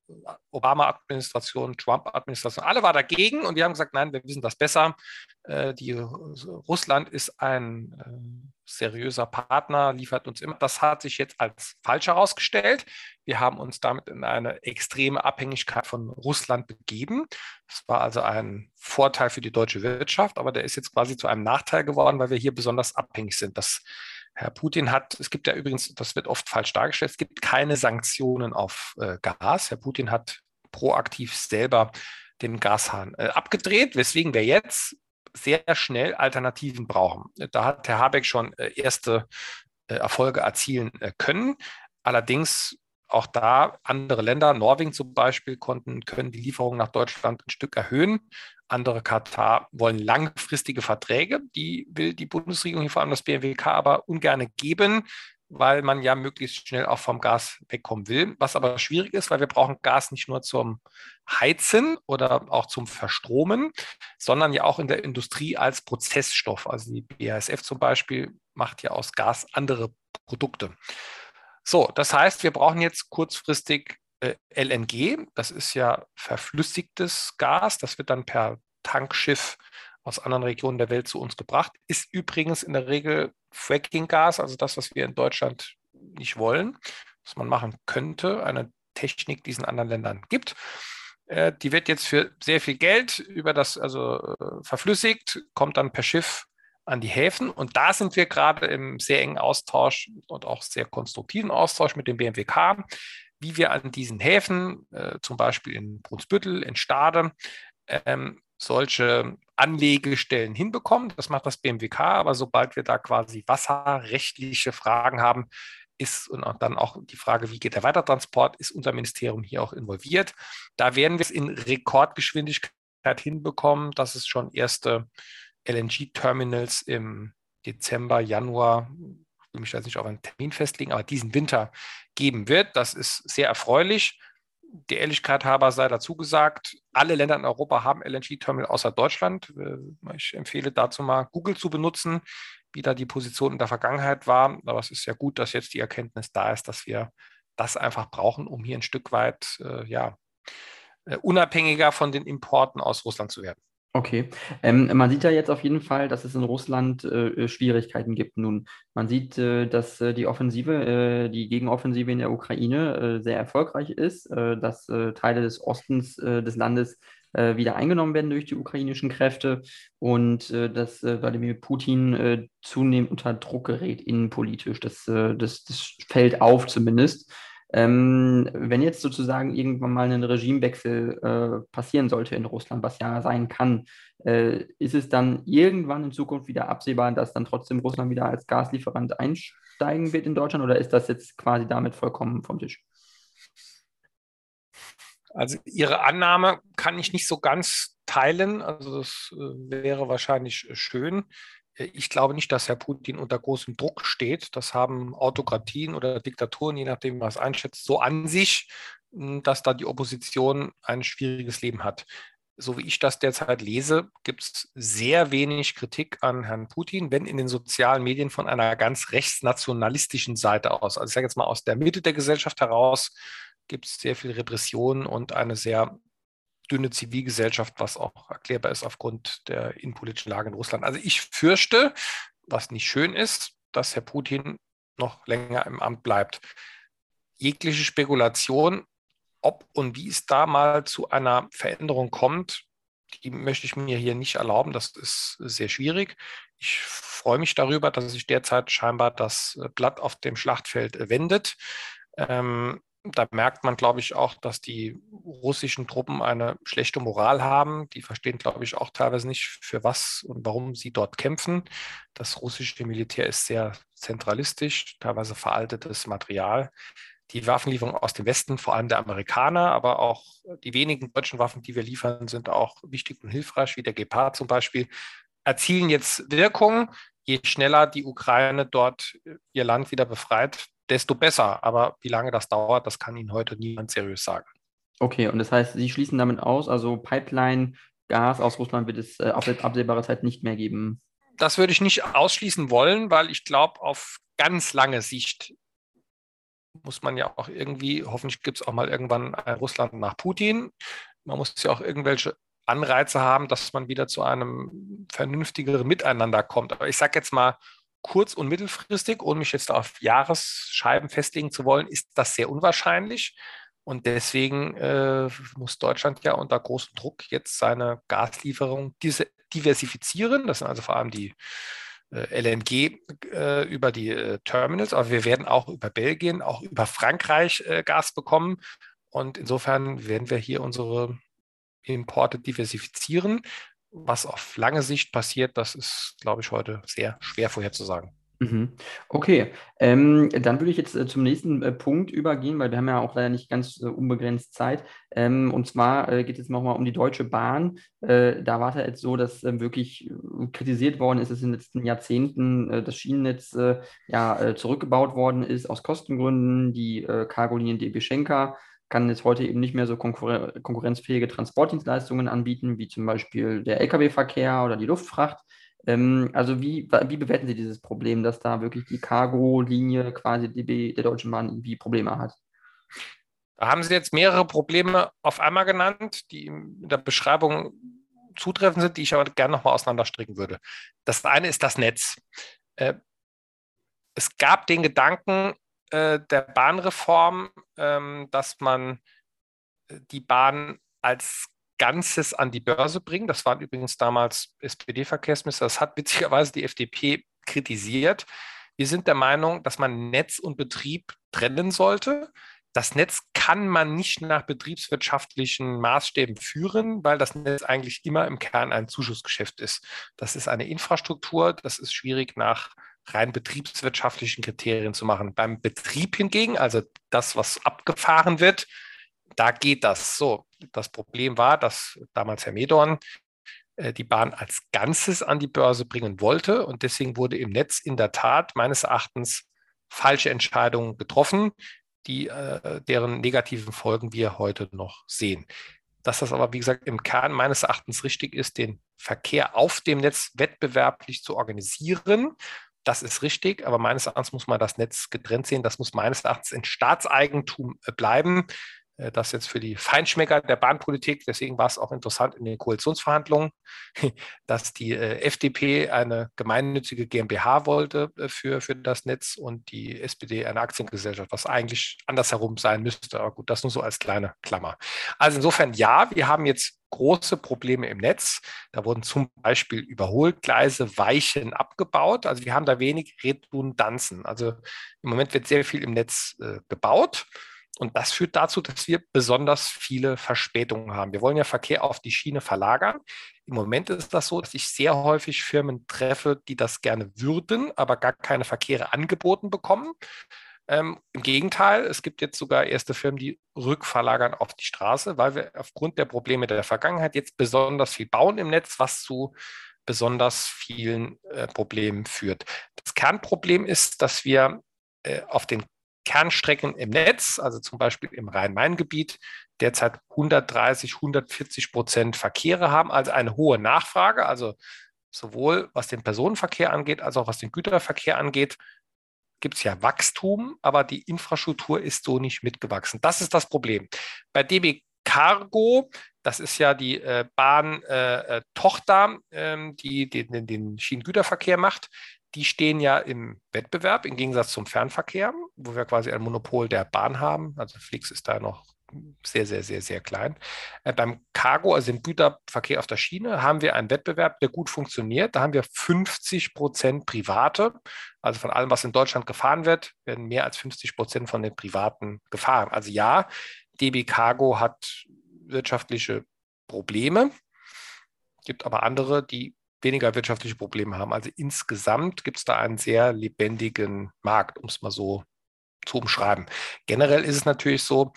Obama-Administration, Trump-Administration, alle waren dagegen und wir haben gesagt, nein, wir wissen das besser. Äh, die, Russland ist ein äh, seriöser Partner, liefert uns immer. Das hat sich jetzt als falsch herausgestellt. Wir haben uns damit in eine extreme Abhängigkeit von Russland begeben. Das war also ein Vorteil für die deutsche Wirtschaft, aber der ist jetzt quasi zu einem Nachteil geworden, weil wir hier besonders abhängig sind. Das Herr Putin hat, es gibt ja übrigens, das wird oft falsch dargestellt, es gibt keine Sanktionen auf äh, Gas. Herr Putin hat proaktiv selber den Gashahn äh, abgedreht, weswegen wir jetzt sehr schnell Alternativen brauchen. Da hat Herr Habeck schon äh, erste äh, Erfolge erzielen äh, können. Allerdings auch da andere Länder, Norwegen zum Beispiel, konnten, können die Lieferungen nach Deutschland ein Stück erhöhen. Andere Katar wollen langfristige Verträge. Die will die Bundesregierung, hier vor allem das BMWK, aber ungern geben, weil man ja möglichst schnell auch vom Gas wegkommen will. Was aber schwierig ist, weil wir brauchen Gas nicht nur zum Heizen oder auch zum Verstromen, sondern ja auch in der Industrie als Prozessstoff. Also die BASF zum Beispiel macht ja aus Gas andere Produkte. So, das heißt, wir brauchen jetzt kurzfristig äh, LNG. Das ist ja verflüssigtes Gas. Das wird dann per Tankschiff aus anderen Regionen der Welt zu uns gebracht. Ist übrigens in der Regel Fracking-Gas, also das, was wir in Deutschland nicht wollen, was man machen könnte, eine Technik, die es in anderen Ländern gibt. Äh, die wird jetzt für sehr viel Geld über das, also äh, verflüssigt, kommt dann per Schiff an die Häfen. Und da sind wir gerade im sehr engen Austausch und auch sehr konstruktiven Austausch mit dem BMWK, wie wir an diesen Häfen, äh, zum Beispiel in Brunsbüttel, in Stade, ähm, solche Anlegestellen hinbekommen. Das macht das BMWK, aber sobald wir da quasi wasserrechtliche Fragen haben, ist und dann auch die Frage, wie geht der Weitertransport, ist unser Ministerium hier auch involviert. Da werden wir es in Rekordgeschwindigkeit hinbekommen, dass es schon erste LNG-Terminals im Dezember, Januar, ich will mich jetzt nicht auf einen Termin festlegen, aber diesen Winter geben wird. Das ist sehr erfreulich. Die Ehrlichkeit halber sei dazu gesagt, alle Länder in Europa haben LNG-Terminal außer Deutschland. Äh, ich empfehle dazu mal Google zu benutzen, wie da die Position in der Vergangenheit war. Aber es ist ja gut, dass jetzt die Erkenntnis da ist, dass wir das einfach brauchen, um hier ein Stück weit äh, ja, äh, unabhängiger von den Importen aus Russland zu werden. Okay. Ähm, man sieht ja jetzt auf jeden Fall, dass es in Russland äh, Schwierigkeiten gibt nun. Man sieht, äh, dass äh, die Offensive, äh, die Gegenoffensive in der Ukraine äh, sehr erfolgreich ist, äh, dass Teile des Ostens des Landes wieder eingenommen werden durch die ukrainischen Kräfte und dass Wladimir Putin zunehmend unter Druck gerät innenpolitisch. Das, das, das fällt auf zumindest. Ähm, wenn jetzt sozusagen irgendwann mal ein Regimewechsel äh, passieren sollte in Russland, was ja sein kann, äh, ist es dann irgendwann in Zukunft wieder absehbar, dass dann trotzdem Russland wieder als Gaslieferant einsteigen wird in Deutschland oder ist das jetzt quasi damit vollkommen vom Tisch? Also Ihre Annahme kann ich nicht so ganz teilen. Also das äh, wäre wahrscheinlich schön. Ich glaube nicht, dass Herr Putin unter großem Druck steht. Das haben Autokratien oder Diktaturen, je nachdem, wie man es einschätzt, so an sich, hm, dass da die Opposition ein schwieriges Leben hat. So wie ich das derzeit lese, gibt es sehr wenig Kritik an Herrn Putin, wenn in den sozialen Medien von einer ganz rechtsnationalistischen Seite aus. Also ich sage jetzt mal aus der Mitte der Gesellschaft heraus gibt es sehr viel Repression und eine sehr dünne Zivilgesellschaft, was auch erklärbar ist aufgrund der innenpolitischen Lage in Russland. Also ich fürchte, was nicht schön ist, dass Herr Putin noch länger im Amt bleibt. Jegliche Spekulation, ob und wie es da mal zu einer Veränderung kommt, die möchte ich mir hier nicht erlauben. Das ist sehr schwierig. Ich freue mich darüber, dass sich derzeit scheinbar das Blatt auf dem Schlachtfeld wendet. Ähm, Da merkt man, glaube ich, auch, dass die russischen Truppen eine schlechte Moral haben. Die verstehen, glaube ich, auch teilweise nicht, für was und warum sie dort kämpfen. Das russische Militär ist sehr zentralistisch, teilweise veraltetes Material. Die Waffenlieferungen aus dem Westen, vor allem der Amerikaner, aber auch die wenigen deutschen Waffen, die wir liefern, sind auch wichtig und hilfreich, wie der Gepard zum Beispiel, erzielen jetzt Wirkung. Je schneller die Ukraine dort ihr Land wieder befreit, desto besser. Aber wie lange das dauert, das kann Ihnen heute niemand seriös sagen. Okay, und das heißt, Sie schließen damit aus, also Pipeline, Gas aus Russland wird es äh, auf absehbare Zeit nicht mehr geben. Das würde ich nicht ausschließen wollen, weil ich glaube, auf ganz lange Sicht muss man ja auch irgendwie, hoffentlich gibt es auch mal irgendwann ein Russland nach Putin. Man muss ja auch irgendwelche Anreize haben, dass man wieder zu einem vernünftigeren Miteinander kommt. Aber ich sage jetzt mal, kurz- und mittelfristig, ohne mich jetzt auf Jahresscheiben festlegen zu wollen, ist das sehr unwahrscheinlich. Und deswegen äh, muss Deutschland ja unter großem Druck jetzt seine Gaslieferung diversifizieren. Das sind also vor allem die äh, LNG äh, über die äh, Terminals, aber wir werden auch über Belgien, auch über Frankreich äh, Gas bekommen. Und insofern werden wir hier unsere Importe diversifizieren. Was auf lange Sicht passiert, das ist, glaube ich, heute sehr schwer vorherzusagen. Mhm. Okay, ähm, dann würde ich jetzt äh, zum nächsten äh, Punkt übergehen, weil wir haben ja auch leider nicht ganz äh, unbegrenzt Zeit. Ähm, und zwar äh, geht es nochmal um die Deutsche Bahn. Äh, da war es ja jetzt so, dass ähm, wirklich äh, kritisiert worden ist, dass in den letzten Jahrzehnten das Schienennetz ja zurückgebaut worden ist aus Kostengründen. Die Cargolinien DB Schenker kann jetzt heute eben nicht mehr so konkurren konkurrenzfähige Transportdienstleistungen anbieten, wie zum Beispiel der Lkw-Verkehr oder die Luftfracht. Ähm, also wie, wie bewerten Sie dieses Problem, dass da wirklich die Cargo-Linie quasi die, der Deutschen Bahn irgendwie Probleme hat? Da haben Sie jetzt mehrere Probleme auf einmal genannt, die in der Beschreibung zutreffend sind, die ich aber gerne nochmal auseinanderstricken würde. Das eine ist das Netz. Äh, es gab den Gedanken, äh, der Bahnreform, ähm, dass man äh, die Bahn als Ganzes an die Börse bringt. Das waren übrigens damals SPD-Verkehrsminister. Das hat witzigerweise die FDP kritisiert. Wir sind der Meinung, dass man Netz und Betrieb trennen sollte. Das Netz kann man nicht nach betriebswirtschaftlichen Maßstäben führen, weil das Netz eigentlich immer im Kern ein Zuschussgeschäft ist. Das ist eine Infrastruktur, das ist schwierig nach rein betriebswirtschaftlichen Kriterien zu machen. Beim Betrieb hingegen, also das, was abgefahren wird, da geht das so. Das Problem war, dass damals Herr Medorn äh, die Bahn als Ganzes an die Börse bringen wollte und deswegen wurde im Netz in der Tat meines Erachtens falsche Entscheidungen getroffen, die, äh, deren negativen Folgen wir heute noch sehen. Dass das aber, wie gesagt, im Kern meines Erachtens richtig ist, den Verkehr auf dem Netz wettbewerblich zu organisieren das ist richtig, aber meines Erachtens muss man das Netz getrennt sehen. Das muss meines Erachtens in Staatseigentum äh, bleiben. Äh, das jetzt für die Feinschmecker der Bahnpolitik. Deswegen war es auch interessant in den Koalitionsverhandlungen, dass die äh, FDP eine gemeinnützige GmbH wollte äh, für, für das Netz und die SPD eine Aktiengesellschaft, was eigentlich andersherum sein müsste. Aber gut, das nur so als kleine Klammer. Also insofern ja, wir haben jetzt große Probleme im Netz. Da wurden zum Beispiel Überholgleise, Weichen abgebaut. Also wir haben da wenig Redundanzen. Also im Moment wird sehr viel im Netz äh, gebaut. Und das führt dazu, dass wir besonders viele Verspätungen haben. Wir wollen ja Verkehr auf die Schiene verlagern. Im Moment ist das so, dass ich sehr häufig Firmen treffe, die das gerne würden, aber gar keine Verkehre angeboten bekommen. Ähm, Im Gegenteil, es gibt jetzt sogar erste Firmen, die rückverlagern auf die Straße, weil wir aufgrund der Probleme der Vergangenheit jetzt besonders viel bauen im Netz, was zu besonders vielen äh, Problemen führt. Das Kernproblem ist, dass wir äh, auf den Kernstrecken im Netz, also zum Beispiel im Rhein-Main-Gebiet, derzeit 130, 140 Prozent Verkehre haben, also eine hohe Nachfrage, also sowohl was den Personenverkehr angeht, als auch was den Güterverkehr angeht, gibt es ja Wachstum, aber die Infrastruktur ist so nicht mitgewachsen. Das ist das Problem. Bei DB Cargo, das ist ja die äh, Bahn-Tochter, äh, äh, die den, den Schienengüterverkehr macht, die stehen ja im Wettbewerb im Gegensatz zum Fernverkehr, wo wir quasi ein Monopol der Bahn haben. Also Flix ist da noch sehr, sehr, sehr, sehr klein. Äh, beim Cargo, also im Güterverkehr auf der Schiene, haben wir einen Wettbewerb, der gut funktioniert. Da haben wir 50 Prozent Private. Also von allem, was in Deutschland gefahren wird, werden mehr als 50 Prozent von den Privaten gefahren. Also ja, DB Cargo hat wirtschaftliche Probleme, gibt aber andere, die weniger wirtschaftliche Probleme haben. Also insgesamt gibt es da einen sehr lebendigen Markt, um es mal so zu umschreiben. Generell ist es natürlich so,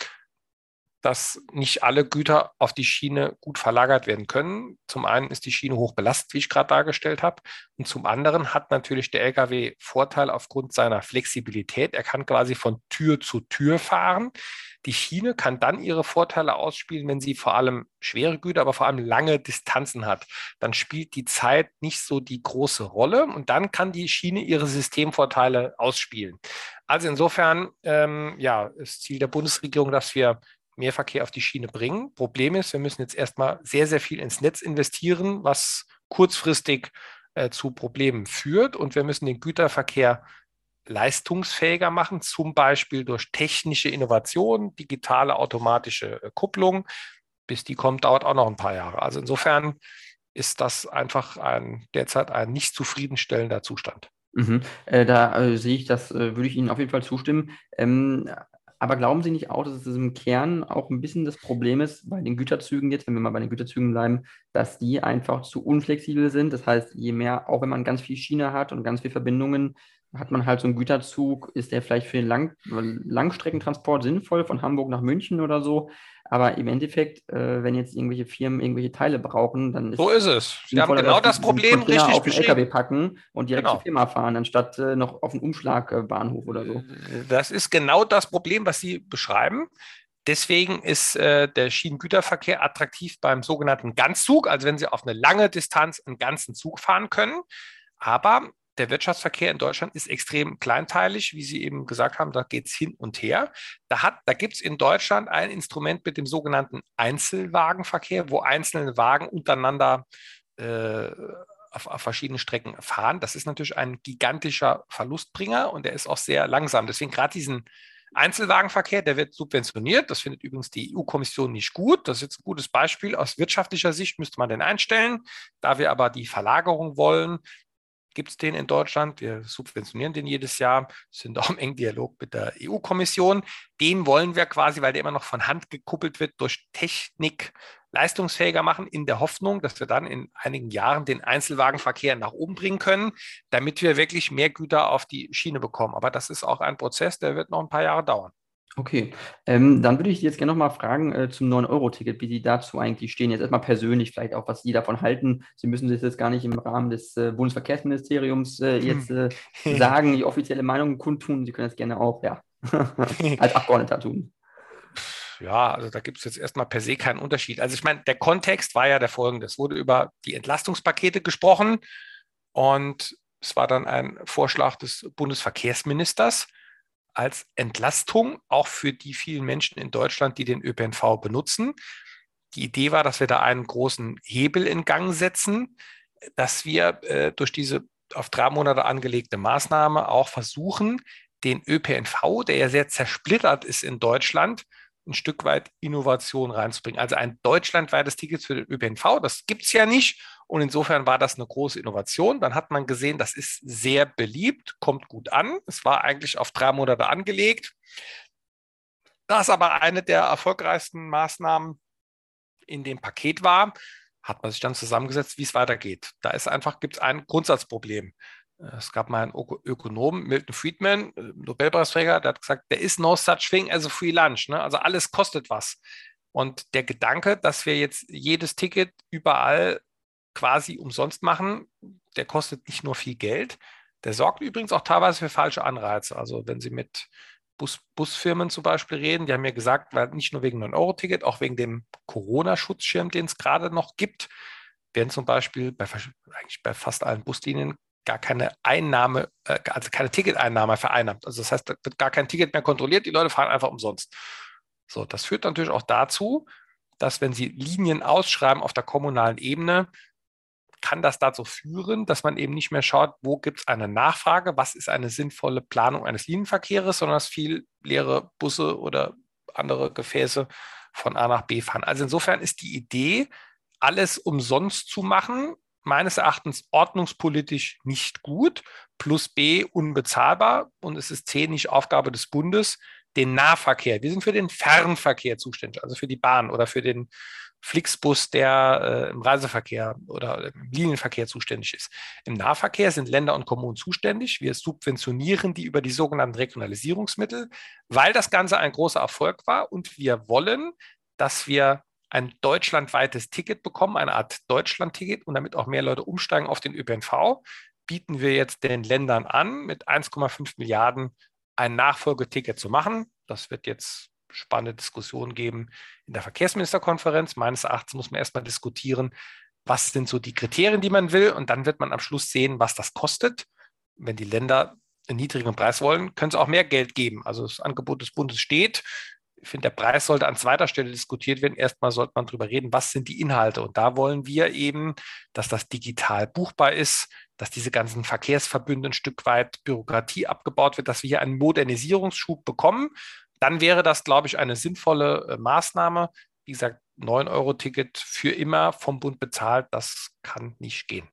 dass nicht alle Güter auf die Schiene gut verlagert werden können. Zum einen ist die Schiene hoch belastet, wie ich gerade dargestellt habe. Und zum anderen hat natürlich der Lkw Vorteil aufgrund seiner Flexibilität. Er kann quasi von Tür zu Tür fahren. Die Schiene kann dann ihre Vorteile ausspielen, wenn sie vor allem schwere Güter, aber vor allem lange Distanzen hat. Dann spielt die Zeit nicht so die große Rolle und dann kann die Schiene ihre Systemvorteile ausspielen. Also insofern, ähm, ja, ist Ziel der Bundesregierung, dass wir mehr Verkehr auf die Schiene bringen. Problem ist, wir müssen jetzt erstmal sehr, sehr viel ins Netz investieren, was kurzfristig äh, zu Problemen führt. Und wir müssen den Güterverkehr leistungsfähiger machen, zum Beispiel durch technische Innovationen, digitale automatische äh, Kupplung. Bis die kommt, dauert auch noch ein paar Jahre. Also insofern ist das einfach ein, derzeit ein nicht zufriedenstellender Zustand. Mhm. Äh, da äh, sehe ich das, äh, würde ich Ihnen auf jeden Fall zustimmen. Ähm, aber glauben Sie nicht auch, dass es im Kern auch ein bisschen das Problem ist bei den Güterzügen jetzt, wenn wir mal bei den Güterzügen bleiben, dass die einfach zu unflexibel sind? Das heißt, je mehr, auch wenn man ganz viel Schiene hat und ganz viele Verbindungen, hat man halt so einen Güterzug, ist der vielleicht für den Lang Langstreckentransport sinnvoll von Hamburg nach München oder so. Aber im Endeffekt, äh, wenn jetzt irgendwelche Firmen irgendwelche Teile brauchen, dann ist So ist es. Sie haben genau das Problem richtig auf den LKW packen und direkt genau. zur Firma fahren, anstatt äh, noch auf einen Umschlagbahnhof oder so. Das ist genau das Problem, was Sie beschreiben. Deswegen ist äh, der Schienengüterverkehr attraktiv beim sogenannten Ganzzug, also wenn Sie auf eine lange Distanz einen ganzen Zug fahren können. Aber der Wirtschaftsverkehr in Deutschland ist extrem kleinteilig, wie Sie eben gesagt haben, da geht es hin und her. Da, da gibt es in Deutschland ein Instrument mit dem sogenannten Einzelwagenverkehr, wo einzelne Wagen untereinander äh, auf, auf verschiedenen Strecken fahren. Das ist natürlich ein gigantischer Verlustbringer und der ist auch sehr langsam. Deswegen gerade diesen Einzelwagenverkehr, der wird subventioniert. Das findet übrigens die EU-Kommission nicht gut. Das ist jetzt ein gutes Beispiel. Aus wirtschaftlicher Sicht müsste man den einstellen. Da wir aber die Verlagerung wollen, gibt es den in Deutschland. Wir subventionieren den jedes Jahr, sind auch im engen Dialog mit der EU-Kommission. Den wollen wir quasi, weil der immer noch von Hand gekuppelt wird, durch Technik leistungsfähiger machen, in der Hoffnung, dass wir dann in einigen Jahren den Einzelwagenverkehr nach oben bringen können, damit wir wirklich mehr Güter auf die Schiene bekommen. Aber das ist auch ein Prozess, der wird noch ein paar Jahre dauern. Okay, ähm, dann würde ich Sie jetzt gerne nochmal fragen äh, zum 9-Euro-Ticket, wie Sie dazu eigentlich stehen. Jetzt erstmal persönlich, vielleicht auch, was Sie davon halten. Sie müssen das jetzt gar nicht im Rahmen des äh, Bundesverkehrsministeriums äh, jetzt äh, sagen, die offizielle Meinung kundtun. Sie können das gerne auch ja, als Abgeordneter tun. Ja, also da gibt es jetzt erstmal per se keinen Unterschied. Also ich meine, der Kontext war ja der folgende. Es wurde über die Entlastungspakete gesprochen und es war dann ein Vorschlag des Bundesverkehrsministers als Entlastung, auch für die vielen Menschen in Deutschland, die den ÖPNV benutzen. Die Idee war, dass wir da einen großen Hebel in Gang setzen, dass wir äh, durch diese auf drei Monate angelegte Maßnahme auch versuchen, den ÖPNV, der ja sehr zersplittert ist in Deutschland, ein Stück weit Innovation reinzubringen. Also ein deutschlandweites Ticket für den ÖPNV, das gibt es ja nicht. Und insofern war das eine große Innovation. Dann hat man gesehen, das ist sehr beliebt, kommt gut an. Es war eigentlich auf drei Monate angelegt. Da es aber eine der erfolgreichsten Maßnahmen in dem Paket war, hat man sich dann zusammengesetzt, wie es weitergeht. Da ist einfach, gibt es ein Grundsatzproblem. Es gab mal einen Ökonom, Milton Friedman, äh, Nobelpreisträger, der hat gesagt, there is no such thing as a free lunch. Ne? Also alles kostet was. Und der Gedanke, dass wir jetzt jedes Ticket überall quasi umsonst machen, der kostet nicht nur viel Geld, der sorgt übrigens auch teilweise für falsche Anreize. Also wenn Sie mit Bus, Busfirmen zum Beispiel reden, die haben mir gesagt, weil nicht nur wegen 9-Euro-Ticket, auch wegen dem Corona-Schutzschirm, den es gerade noch gibt, werden zum Beispiel bei, eigentlich bei fast allen Buslinien gar keine Einnahme, äh, also keine Ticketeinnahme vereinnahmt. Also das heißt, da wird gar kein Ticket mehr kontrolliert, die Leute fahren einfach umsonst. So, das führt natürlich auch dazu, dass wenn Sie Linien ausschreiben auf der kommunalen Ebene, kann das dazu führen, dass man eben nicht mehr schaut, wo gibt es eine Nachfrage, was ist eine sinnvolle Planung eines Linienverkehrs, sondern dass viel leere Busse oder andere Gefäße von A nach B fahren. Also insofern ist die Idee, alles umsonst zu machen, meines Erachtens ordnungspolitisch nicht gut, plus B unbezahlbar und es ist C nicht Aufgabe des Bundes, den Nahverkehr. Wir sind für den Fernverkehr zuständig, also für die Bahn oder für den Flixbus, der äh, im Reiseverkehr oder im Linienverkehr zuständig ist. Im Nahverkehr sind Länder und Kommunen zuständig. Wir subventionieren die über die sogenannten Regionalisierungsmittel, weil das Ganze ein großer Erfolg war und wir wollen, dass wir ein deutschlandweites Ticket bekommen, eine Art Deutschland-Ticket und damit auch mehr Leute umsteigen auf den ÖPNV, bieten wir jetzt den Ländern an, mit 1,5 Milliarden ein Nachfolgeticket zu machen. Das wird jetzt spannende Diskussionen geben in der Verkehrsministerkonferenz. Meines Erachtens muss man erstmal diskutieren, was sind so die Kriterien, die man will. Und dann wird man am Schluss sehen, was das kostet. Wenn die Länder einen niedrigen Preis wollen, können sie auch mehr Geld geben. Also das Angebot des Bundes steht. Ich finde, der Preis sollte an zweiter Stelle diskutiert werden. Erstmal sollte man darüber reden, was sind die Inhalte. Und da wollen wir eben, dass das digital buchbar ist, dass diese ganzen Verkehrsverbünde ein Stück weit Bürokratie abgebaut wird, dass wir hier einen Modernisierungsschub bekommen dann wäre das, glaube ich, eine sinnvolle äh, Maßnahme. Wie gesagt, 9-Euro-Ticket für immer vom Bund bezahlt, das kann nicht gehen.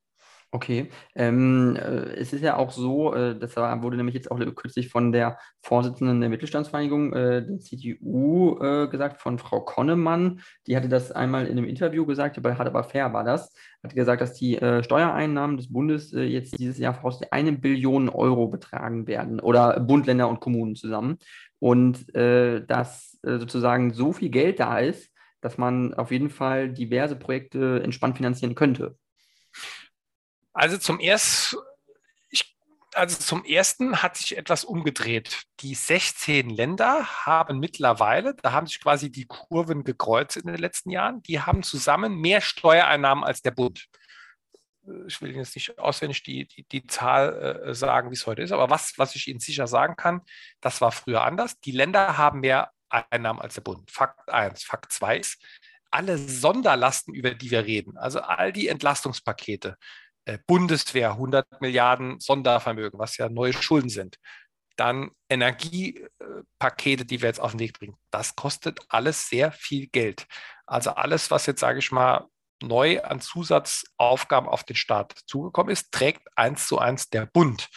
Okay, ähm, äh, es ist ja auch so, äh, das wurde nämlich jetzt auch kürzlich von der Vorsitzenden der Mittelstandsvereinigung, äh, der CDU, äh, gesagt, von Frau Konnemann. Die hatte das einmal in einem Interview gesagt, bei Hart aber fair war das. Hat gesagt, dass die äh, Steuereinnahmen des Bundes äh, jetzt dieses Jahr voraussichtlich eine Billion Euro betragen werden oder Bund, Länder und Kommunen zusammen. Und dass sozusagen so viel Geld da ist, dass man auf jeden Fall diverse Projekte entspannt finanzieren könnte. Also zum ersten, also zum ersten hat sich etwas umgedreht. Die 16 Länder haben mittlerweile, da haben sich quasi die Kurven gekreuzt in den letzten Jahren, die haben zusammen mehr Steuereinnahmen als der Bund. Ich will jetzt nicht auswendig die, die, die Zahl äh, sagen, wie es heute ist, aber was, was ich Ihnen sicher sagen kann, das war früher anders. Die Länder haben mehr Einnahmen als der Bund. Fakt 1. Fakt 2 ist, alle Sonderlasten, über die wir reden, also all die Entlastungspakete, Bundeswehr 100 Milliarden Sondervermögen, was ja neue Schulden sind. Dann Energiepakete, die wir jetzt auf den Weg bringen. Das kostet alles sehr viel Geld. Also alles, was jetzt, sage ich mal, neu an Zusatzaufgaben auf den Staat zugekommen ist, trägt eins zu eins der Bund.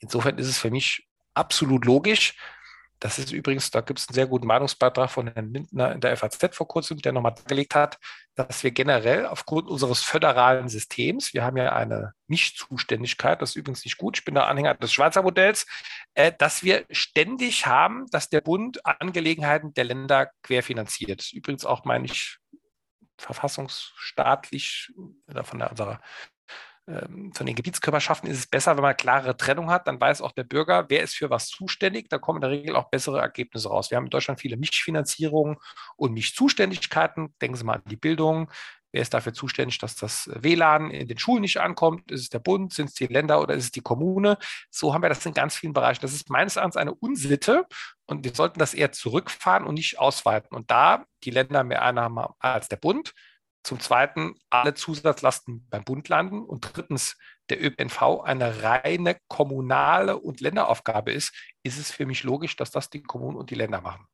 Insofern ist es für mich absolut logisch, das ist übrigens, da gibt es einen sehr guten Meinungsbeitrag von Herrn Lindner in der FAZ vor kurzem, der nochmal dargelegt hat, dass wir generell aufgrund unseres föderalen Systems, wir haben ja eine Nichtzuständigkeit, das ist übrigens nicht gut, ich bin der Anhänger des Schweizer Modells, äh, dass wir ständig haben, dass der Bund Angelegenheiten der Länder querfinanziert. Übrigens auch, meine ich, verfassungsstaatlich oder von der, unserer von den Gebietskörperschaften ist es besser, wenn man klare Trennung hat. Dann weiß auch der Bürger, wer ist für was zuständig. Da kommen in der Regel auch bessere Ergebnisse raus. Wir haben in Deutschland viele Mischfinanzierungen und Mischzuständigkeiten. Denken Sie mal an die Bildung. Wer ist dafür zuständig, dass das WLAN in den Schulen nicht ankommt? Ist es der Bund, sind es die Länder oder ist es die Kommune? So haben wir das in ganz vielen Bereichen. Das ist meines Erachtens eine Unsitte und wir sollten das eher zurückfahren und nicht ausweiten. Und da die Länder mehr Einnahmen als der Bund, zum Zweiten alle Zusatzlasten beim Bund landen und drittens der ÖPNV eine reine kommunale und Länderaufgabe ist, ist es für mich logisch, dass das die Kommunen und die Länder machen.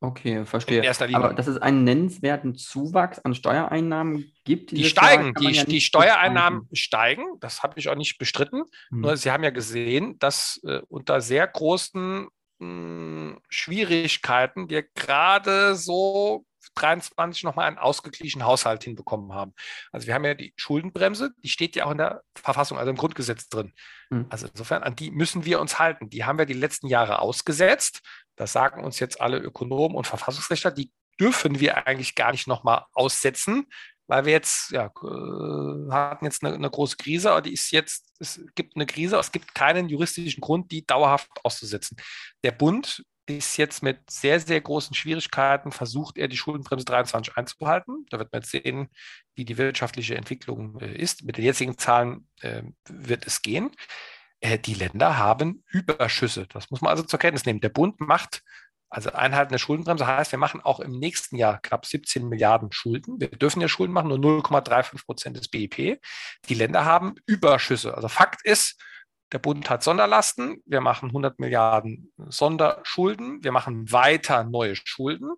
Okay, verstehe. Aber dass es einen nennenswerten Zuwachs an Steuereinnahmen gibt? Die steigen, die, ja die Steuereinnahmen steigen, das habe ich auch nicht bestritten. Hm. Nur Sie haben ja gesehen, dass äh, unter sehr großen mh, hm, Schwierigkeiten wir gerade so 23 nochmal einen ausgeglichenen Haushalt hinbekommen haben. Also wir haben ja die Schuldenbremse, die steht ja auch in der Verfassung, also im Grundgesetz drin. Mhm. Also insofern, an die müssen wir uns halten. Die haben wir die letzten Jahre ausgesetzt. Das sagen uns jetzt alle Ökonomen und Verfassungsrechtler. Die dürfen wir eigentlich gar nicht nochmal aussetzen, weil wir jetzt, ja, äh, hatten jetzt eine, eine, große Krise, aber die ist jetzt, es gibt eine Krise, aber es gibt keinen juristischen Grund, die dauerhaft auszusetzen. Der Bund ist jetzt mit sehr, sehr großen Schwierigkeiten versucht er, die Schuldenbremse 23 einzuhalten. Da wird man jetzt sehen, wie die wirtschaftliche Entwicklung äh, ist. Mit den jetzigen Zahlen äh, wird es gehen. Äh, die Länder haben Überschüsse. Das muss man also zur Kenntnis nehmen. Der Bund macht also Einhalten der Schuldenbremse heißt, wir machen auch im nächsten Jahr knapp 17 Milliarden Schulden. Wir dürfen ja Schulden machen, nur 0,35 Prozent des BIP. Die Länder haben Überschüsse. Also Fakt ist, der Bund hat Sonderlasten, wir machen 100 Milliarden Sonderschulden, wir machen weiter neue Schulden.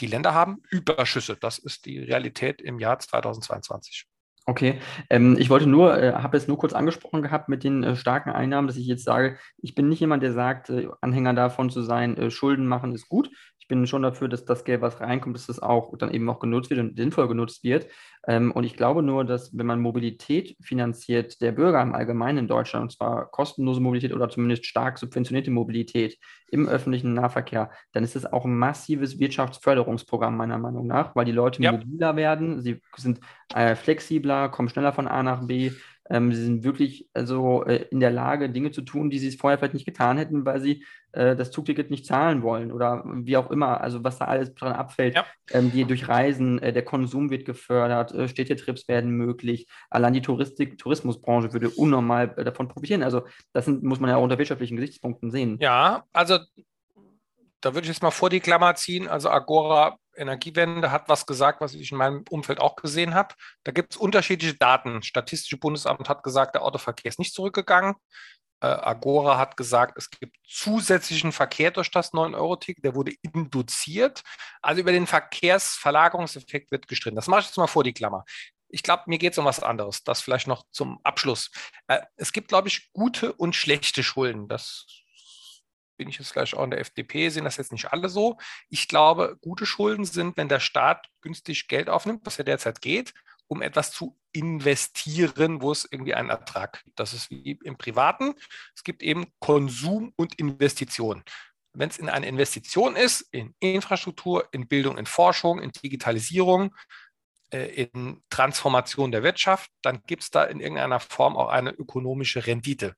Die Länder haben Überschüsse. Das ist die Realität im Jahr 2022. Okay, ähm, ich wollte nur, äh, habe es nur kurz angesprochen gehabt mit den äh, starken Einnahmen, dass ich jetzt sage, ich bin nicht jemand, der sagt, äh, Anhänger davon zu sein, äh, Schulden machen ist gut bin schon dafür, dass das Geld, was reinkommt, dass das auch dann eben auch genutzt wird und sinnvoll genutzt wird. Ähm, und ich glaube nur, dass wenn man Mobilität finanziert, der Bürger im Allgemeinen in Deutschland, und zwar kostenlose Mobilität oder zumindest stark subventionierte Mobilität im öffentlichen Nahverkehr, dann ist das auch ein massives Wirtschaftsförderungsprogramm meiner Meinung nach, weil die Leute ja. mobiler werden, sie sind äh, flexibler, kommen schneller von A nach B, ähm, sie sind wirklich also äh, in der Lage, Dinge zu tun, die sie es vorher vielleicht nicht getan hätten, weil sie äh, das Zugticket nicht zahlen wollen oder wie auch immer. Also was da alles dran abfällt, ja. ähm, die durch Reisen, äh, der Konsum wird gefördert, äh, Städtetrips werden möglich. Allein die Touristik, Tourismusbranche würde unnormal äh, davon profitieren. Also das sind, muss man ja auch unter wirtschaftlichen Gesichtspunkten sehen. Ja, also da würde ich jetzt mal vor die Klammer ziehen. Also Agora Energiewende hat was gesagt, was ich in meinem Umfeld auch gesehen habe. Da gibt es unterschiedliche Daten. Statistische Bundesamt hat gesagt, der Autoverkehr ist nicht zurückgegangen. Äh, Agora hat gesagt, es gibt zusätzlichen Verkehr durch das 9-Euro-Ticket, der wurde induziert. Also über den Verkehrsverlagerungseffekt wird gestritten. Das mache ich jetzt mal vor die Klammer. Ich glaube, mir geht es um was anderes. Das vielleicht noch zum Abschluss. Äh, es gibt, glaube ich, gute und schlechte Schulden. Das bin ich jetzt gleich auch in der FDP, sehen das jetzt nicht alle so. Ich glaube, gute Schulden sind, wenn der Staat günstig Geld aufnimmt, was ja derzeit geht, um etwas zu investieren, wo es irgendwie einen Ertrag gibt. Das ist wie im Privaten. Es gibt eben Konsum und Investition. Wenn es in eine Investition ist, in Infrastruktur, in Bildung, in Forschung, in Digitalisierung, äh, in Transformation der Wirtschaft, dann gibt es da in irgendeiner Form auch eine ökonomische Rendite.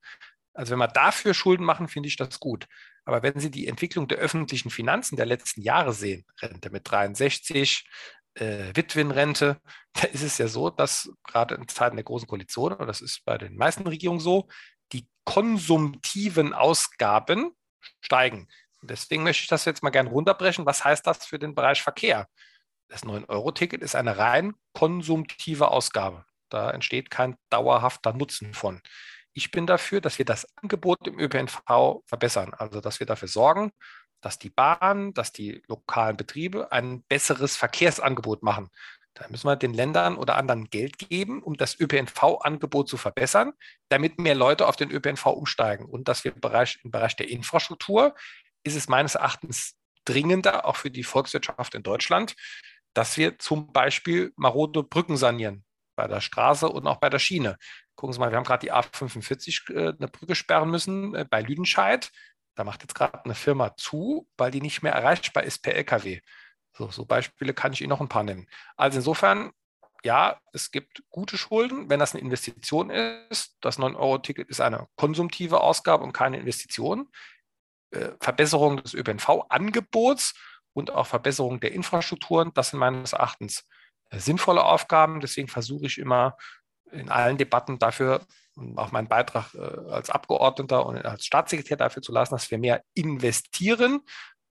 Also wenn wir dafür Schulden machen, finde ich das gut. Aber wenn Sie die Entwicklung der öffentlichen Finanzen der letzten Jahre sehen, Rente mit 63, äh, Witwenrente, da ist es ja so, dass gerade in Zeiten der Großen Koalition, und das ist bei den meisten Regierungen so, die konsumtiven Ausgaben steigen. Und deswegen möchte ich das jetzt mal gerne runterbrechen. Was heißt das für den Bereich Verkehr? Das 9-Euro-Ticket ist eine rein konsumtive Ausgabe. Da entsteht kein dauerhafter Nutzen von. Ich bin dafür, dass wir das Angebot im ÖPNV verbessern. Also, dass wir dafür sorgen, dass die Bahn, dass die lokalen Betriebe ein besseres Verkehrsangebot machen. Da müssen wir den Ländern oder anderen Geld geben, um das ÖPNV-Angebot zu verbessern, damit mehr Leute auf den ÖPNV umsteigen. Und dass wir im Bereich, im Bereich der Infrastruktur ist es meines Erachtens dringender, auch für die Volkswirtschaft in Deutschland, dass wir zum Beispiel marode Brücken sanieren bei der Straße und auch bei der Schiene. Gucken Sie mal, wir haben gerade die A45 äh, eine Brücke sperren müssen äh, bei Lüdenscheid. Da macht jetzt gerade eine Firma zu, weil die nicht mehr erreichbar ist per LKW. So, so Beispiele kann ich Ihnen noch ein paar nennen. Also insofern, ja, es gibt gute Schulden, wenn das eine Investition ist. Das 9-Euro-Ticket ist eine konsumtive Ausgabe und keine Investition. Äh, Verbesserung des ÖPNV-Angebots und auch Verbesserung der Infrastrukturen, das sind meines Erachtens sinnvolle Aufgaben. Deswegen versuche ich immer in allen Debatten dafür auch meinen Beitrag äh, als Abgeordneter und als Staatssekretär dafür zu lassen, dass wir mehr investieren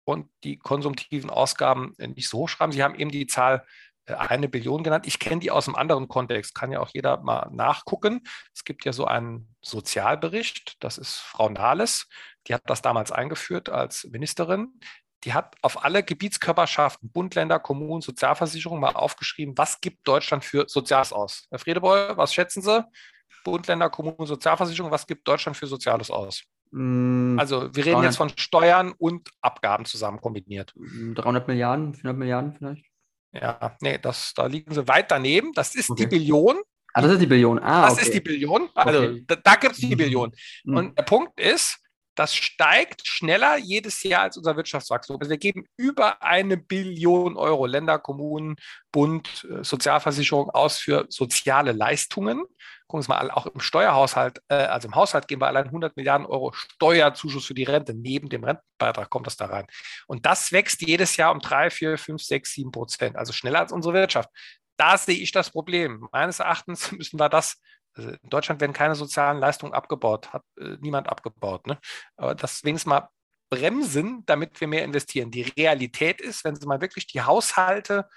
und die konsumtiven Ausgaben nicht so hochschreiben. Sie haben eben die Zahl äh, eine Billion genannt. Ich kenne die aus einem anderen Kontext, kann ja auch jeder mal nachgucken. Es gibt ja so einen Sozialbericht, das ist Frau Nahles, die hat das damals eingeführt als Ministerin die hat auf alle Gebietskörperschaften, Bund, Länder, Kommunen, Sozialversicherung mal aufgeschrieben, was gibt Deutschland für Soziales aus. Herr Friedebeuer, was schätzen Sie? Bund, Länder, Kommunen, Sozialversicherung, was gibt Deutschland für Soziales aus? Mm, also wir reden 300, jetzt von Steuern und Abgaben zusammen kombiniert. 300 Milliarden, 400 Milliarden vielleicht? Ja, nee, das, da liegen sie weit daneben. Das ist okay. die Billion. Ah, das ist die Billion. Ah, das okay. ist die Billion. Also okay. da, da gibt es die mhm. Billion. Mhm. Und der Punkt ist, das steigt schneller jedes Jahr als unser Wirtschaftswachstum. Also wir geben über eine Billion Euro Länder, Kommunen, Bund, äh, Sozialversicherung aus für soziale Leistungen. Gucken Sie mal, auch im Steuerhaushalt, äh, also im Haushalt geben wir allein 100 Milliarden Euro Steuerzuschuss für die Rente. Neben dem Rentenbeitrag kommt das da rein. Und das wächst jedes Jahr um drei, vier, fünf, sechs, sieben Prozent. Also schneller als unsere Wirtschaft. Da sehe ich das Problem. Meines Erachtens müssen wir das also in Deutschland werden keine sozialen Leistungen abgebaut, hat äh, niemand abgebaut. Ne? Aber das wenigstens mal bremsen, damit wir mehr investieren. Die Realität ist, wenn Sie mal wirklich die Haushalte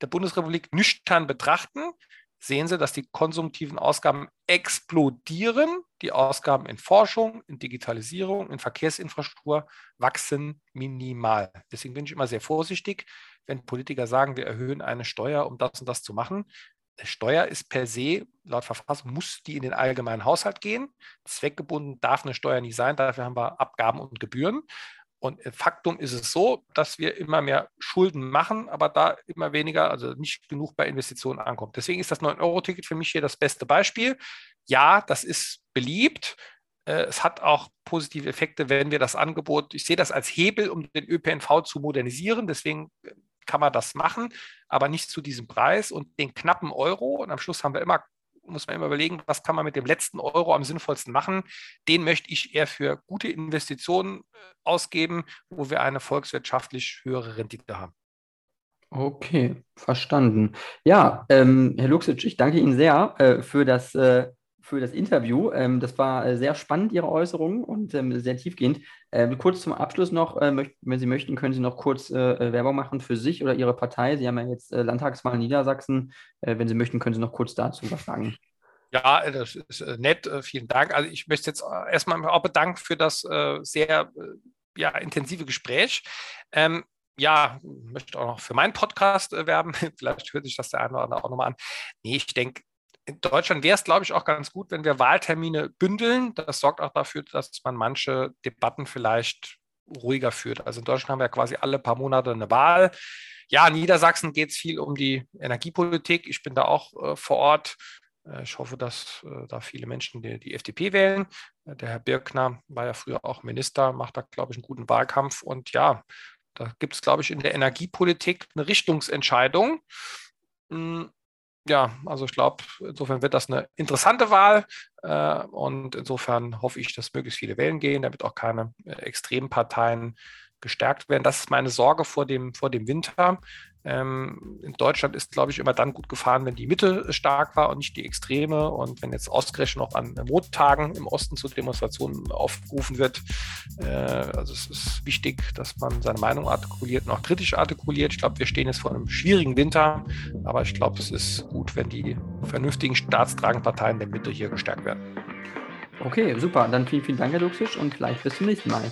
der Bundesrepublik nüchtern betrachten, sehen Sie, dass die konsumtiven Ausgaben explodieren. Die Ausgaben in Forschung, in Digitalisierung, in Verkehrsinfrastruktur wachsen minimal. Deswegen bin ich immer sehr vorsichtig, wenn Politiker sagen, wir erhöhen eine Steuer, um das und das zu machen. Steuer ist per se, laut Verfassung, muss die in den allgemeinen Haushalt gehen. Zweckgebunden darf eine Steuer nicht sein, dafür haben wir Abgaben und Gebühren. Und Faktum ist es so, dass wir immer mehr Schulden machen, aber da immer weniger, also nicht genug bei Investitionen ankommt. Deswegen ist das 9-Euro-Ticket für mich hier das beste Beispiel. Ja, das ist beliebt. Äh, es hat auch positive Effekte, wenn wir das Angebot, ich sehe das als Hebel, um den ÖPNV zu modernisieren. Deswegen äh, kann man das machen, aber nicht zu diesem Preis und den knappen Euro. Und am Schluss haben wir immer muss man immer überlegen, was kann man mit dem letzten Euro am sinnvollsten machen. Den möchte ich eher für gute Investitionen äh, ausgeben, wo wir eine volkswirtschaftlich höhere Rendite haben. Okay, verstanden. Ja, ähm, Herr Luxic, ich danke Ihnen sehr äh, für das äh, für das Interview. Ähm, das war äh, sehr spannend, Ihre Äußerungen und ähm, sehr tiefgehend. Ähm, kurz zum Abschluss noch, äh, wenn Sie möchten, können Sie noch kurz äh, äh Werbung machen für sich oder Ihre Partei. Sie haben ja jetzt äh, Landtagswahl in Niedersachsen. Äh, wenn Sie möchten, können Sie noch kurz dazu was sagen. Ja, das ist nett. Vielen Dank. Also ich möchte jetzt erstmal auch bedanken für das sehr ja, intensive Gespräch. Ähm, ja, möchte auch noch für meinen Podcast werben. Vielleicht hört sich das der eine oder andere auch nochmal an. Nee, ich denke, in Deutschland wäre es, glaube ich, auch ganz gut, wenn wir Wahltermine bündeln. Das sorgt auch dafür, dass man manche Debatten vielleicht ruhiger führt. Also in Deutschland haben wir quasi alle paar Monate eine Wahl. Ja, in Niedersachsen geht es viel um die Energiepolitik. Ich bin da auch äh, vor Ort. Äh, ich hoffe, dass äh, da viele Menschen die, die FDP wählen. Äh, der Herr Birkner war ja früher auch Minister, macht da, glaube ich, einen guten Wahlkampf. Und ja, da gibt es, glaube ich, in der Energiepolitik eine Richtungsentscheidung. Hm, ja, also ich glaube, insofern wird das eine interessante Wahl äh, und insofern hoffe ich, dass möglichst viele wählen gehen, damit auch keine äh, Extremparteien gestärkt werden. Das ist meine Sorge vor dem, vor dem Winter. Ähm, in Deutschland ist, glaube ich, immer dann gut gefahren, wenn die Mitte stark war und nicht die Extreme. Und wenn jetzt ausgerechnet noch an Montagen im Osten zu Demonstrationen aufgerufen wird, äh, also es ist wichtig, dass man seine Meinung artikuliert und auch kritisch artikuliert. Ich glaube, wir stehen jetzt vor einem schwierigen Winter, aber ich glaube, es ist gut, wenn die vernünftigen staatstragenden Parteien der Mitte hier gestärkt werden. Okay, super. Dann vielen, vielen Dank, Herr Luxisch, und vielleicht bis zum nächsten Mal.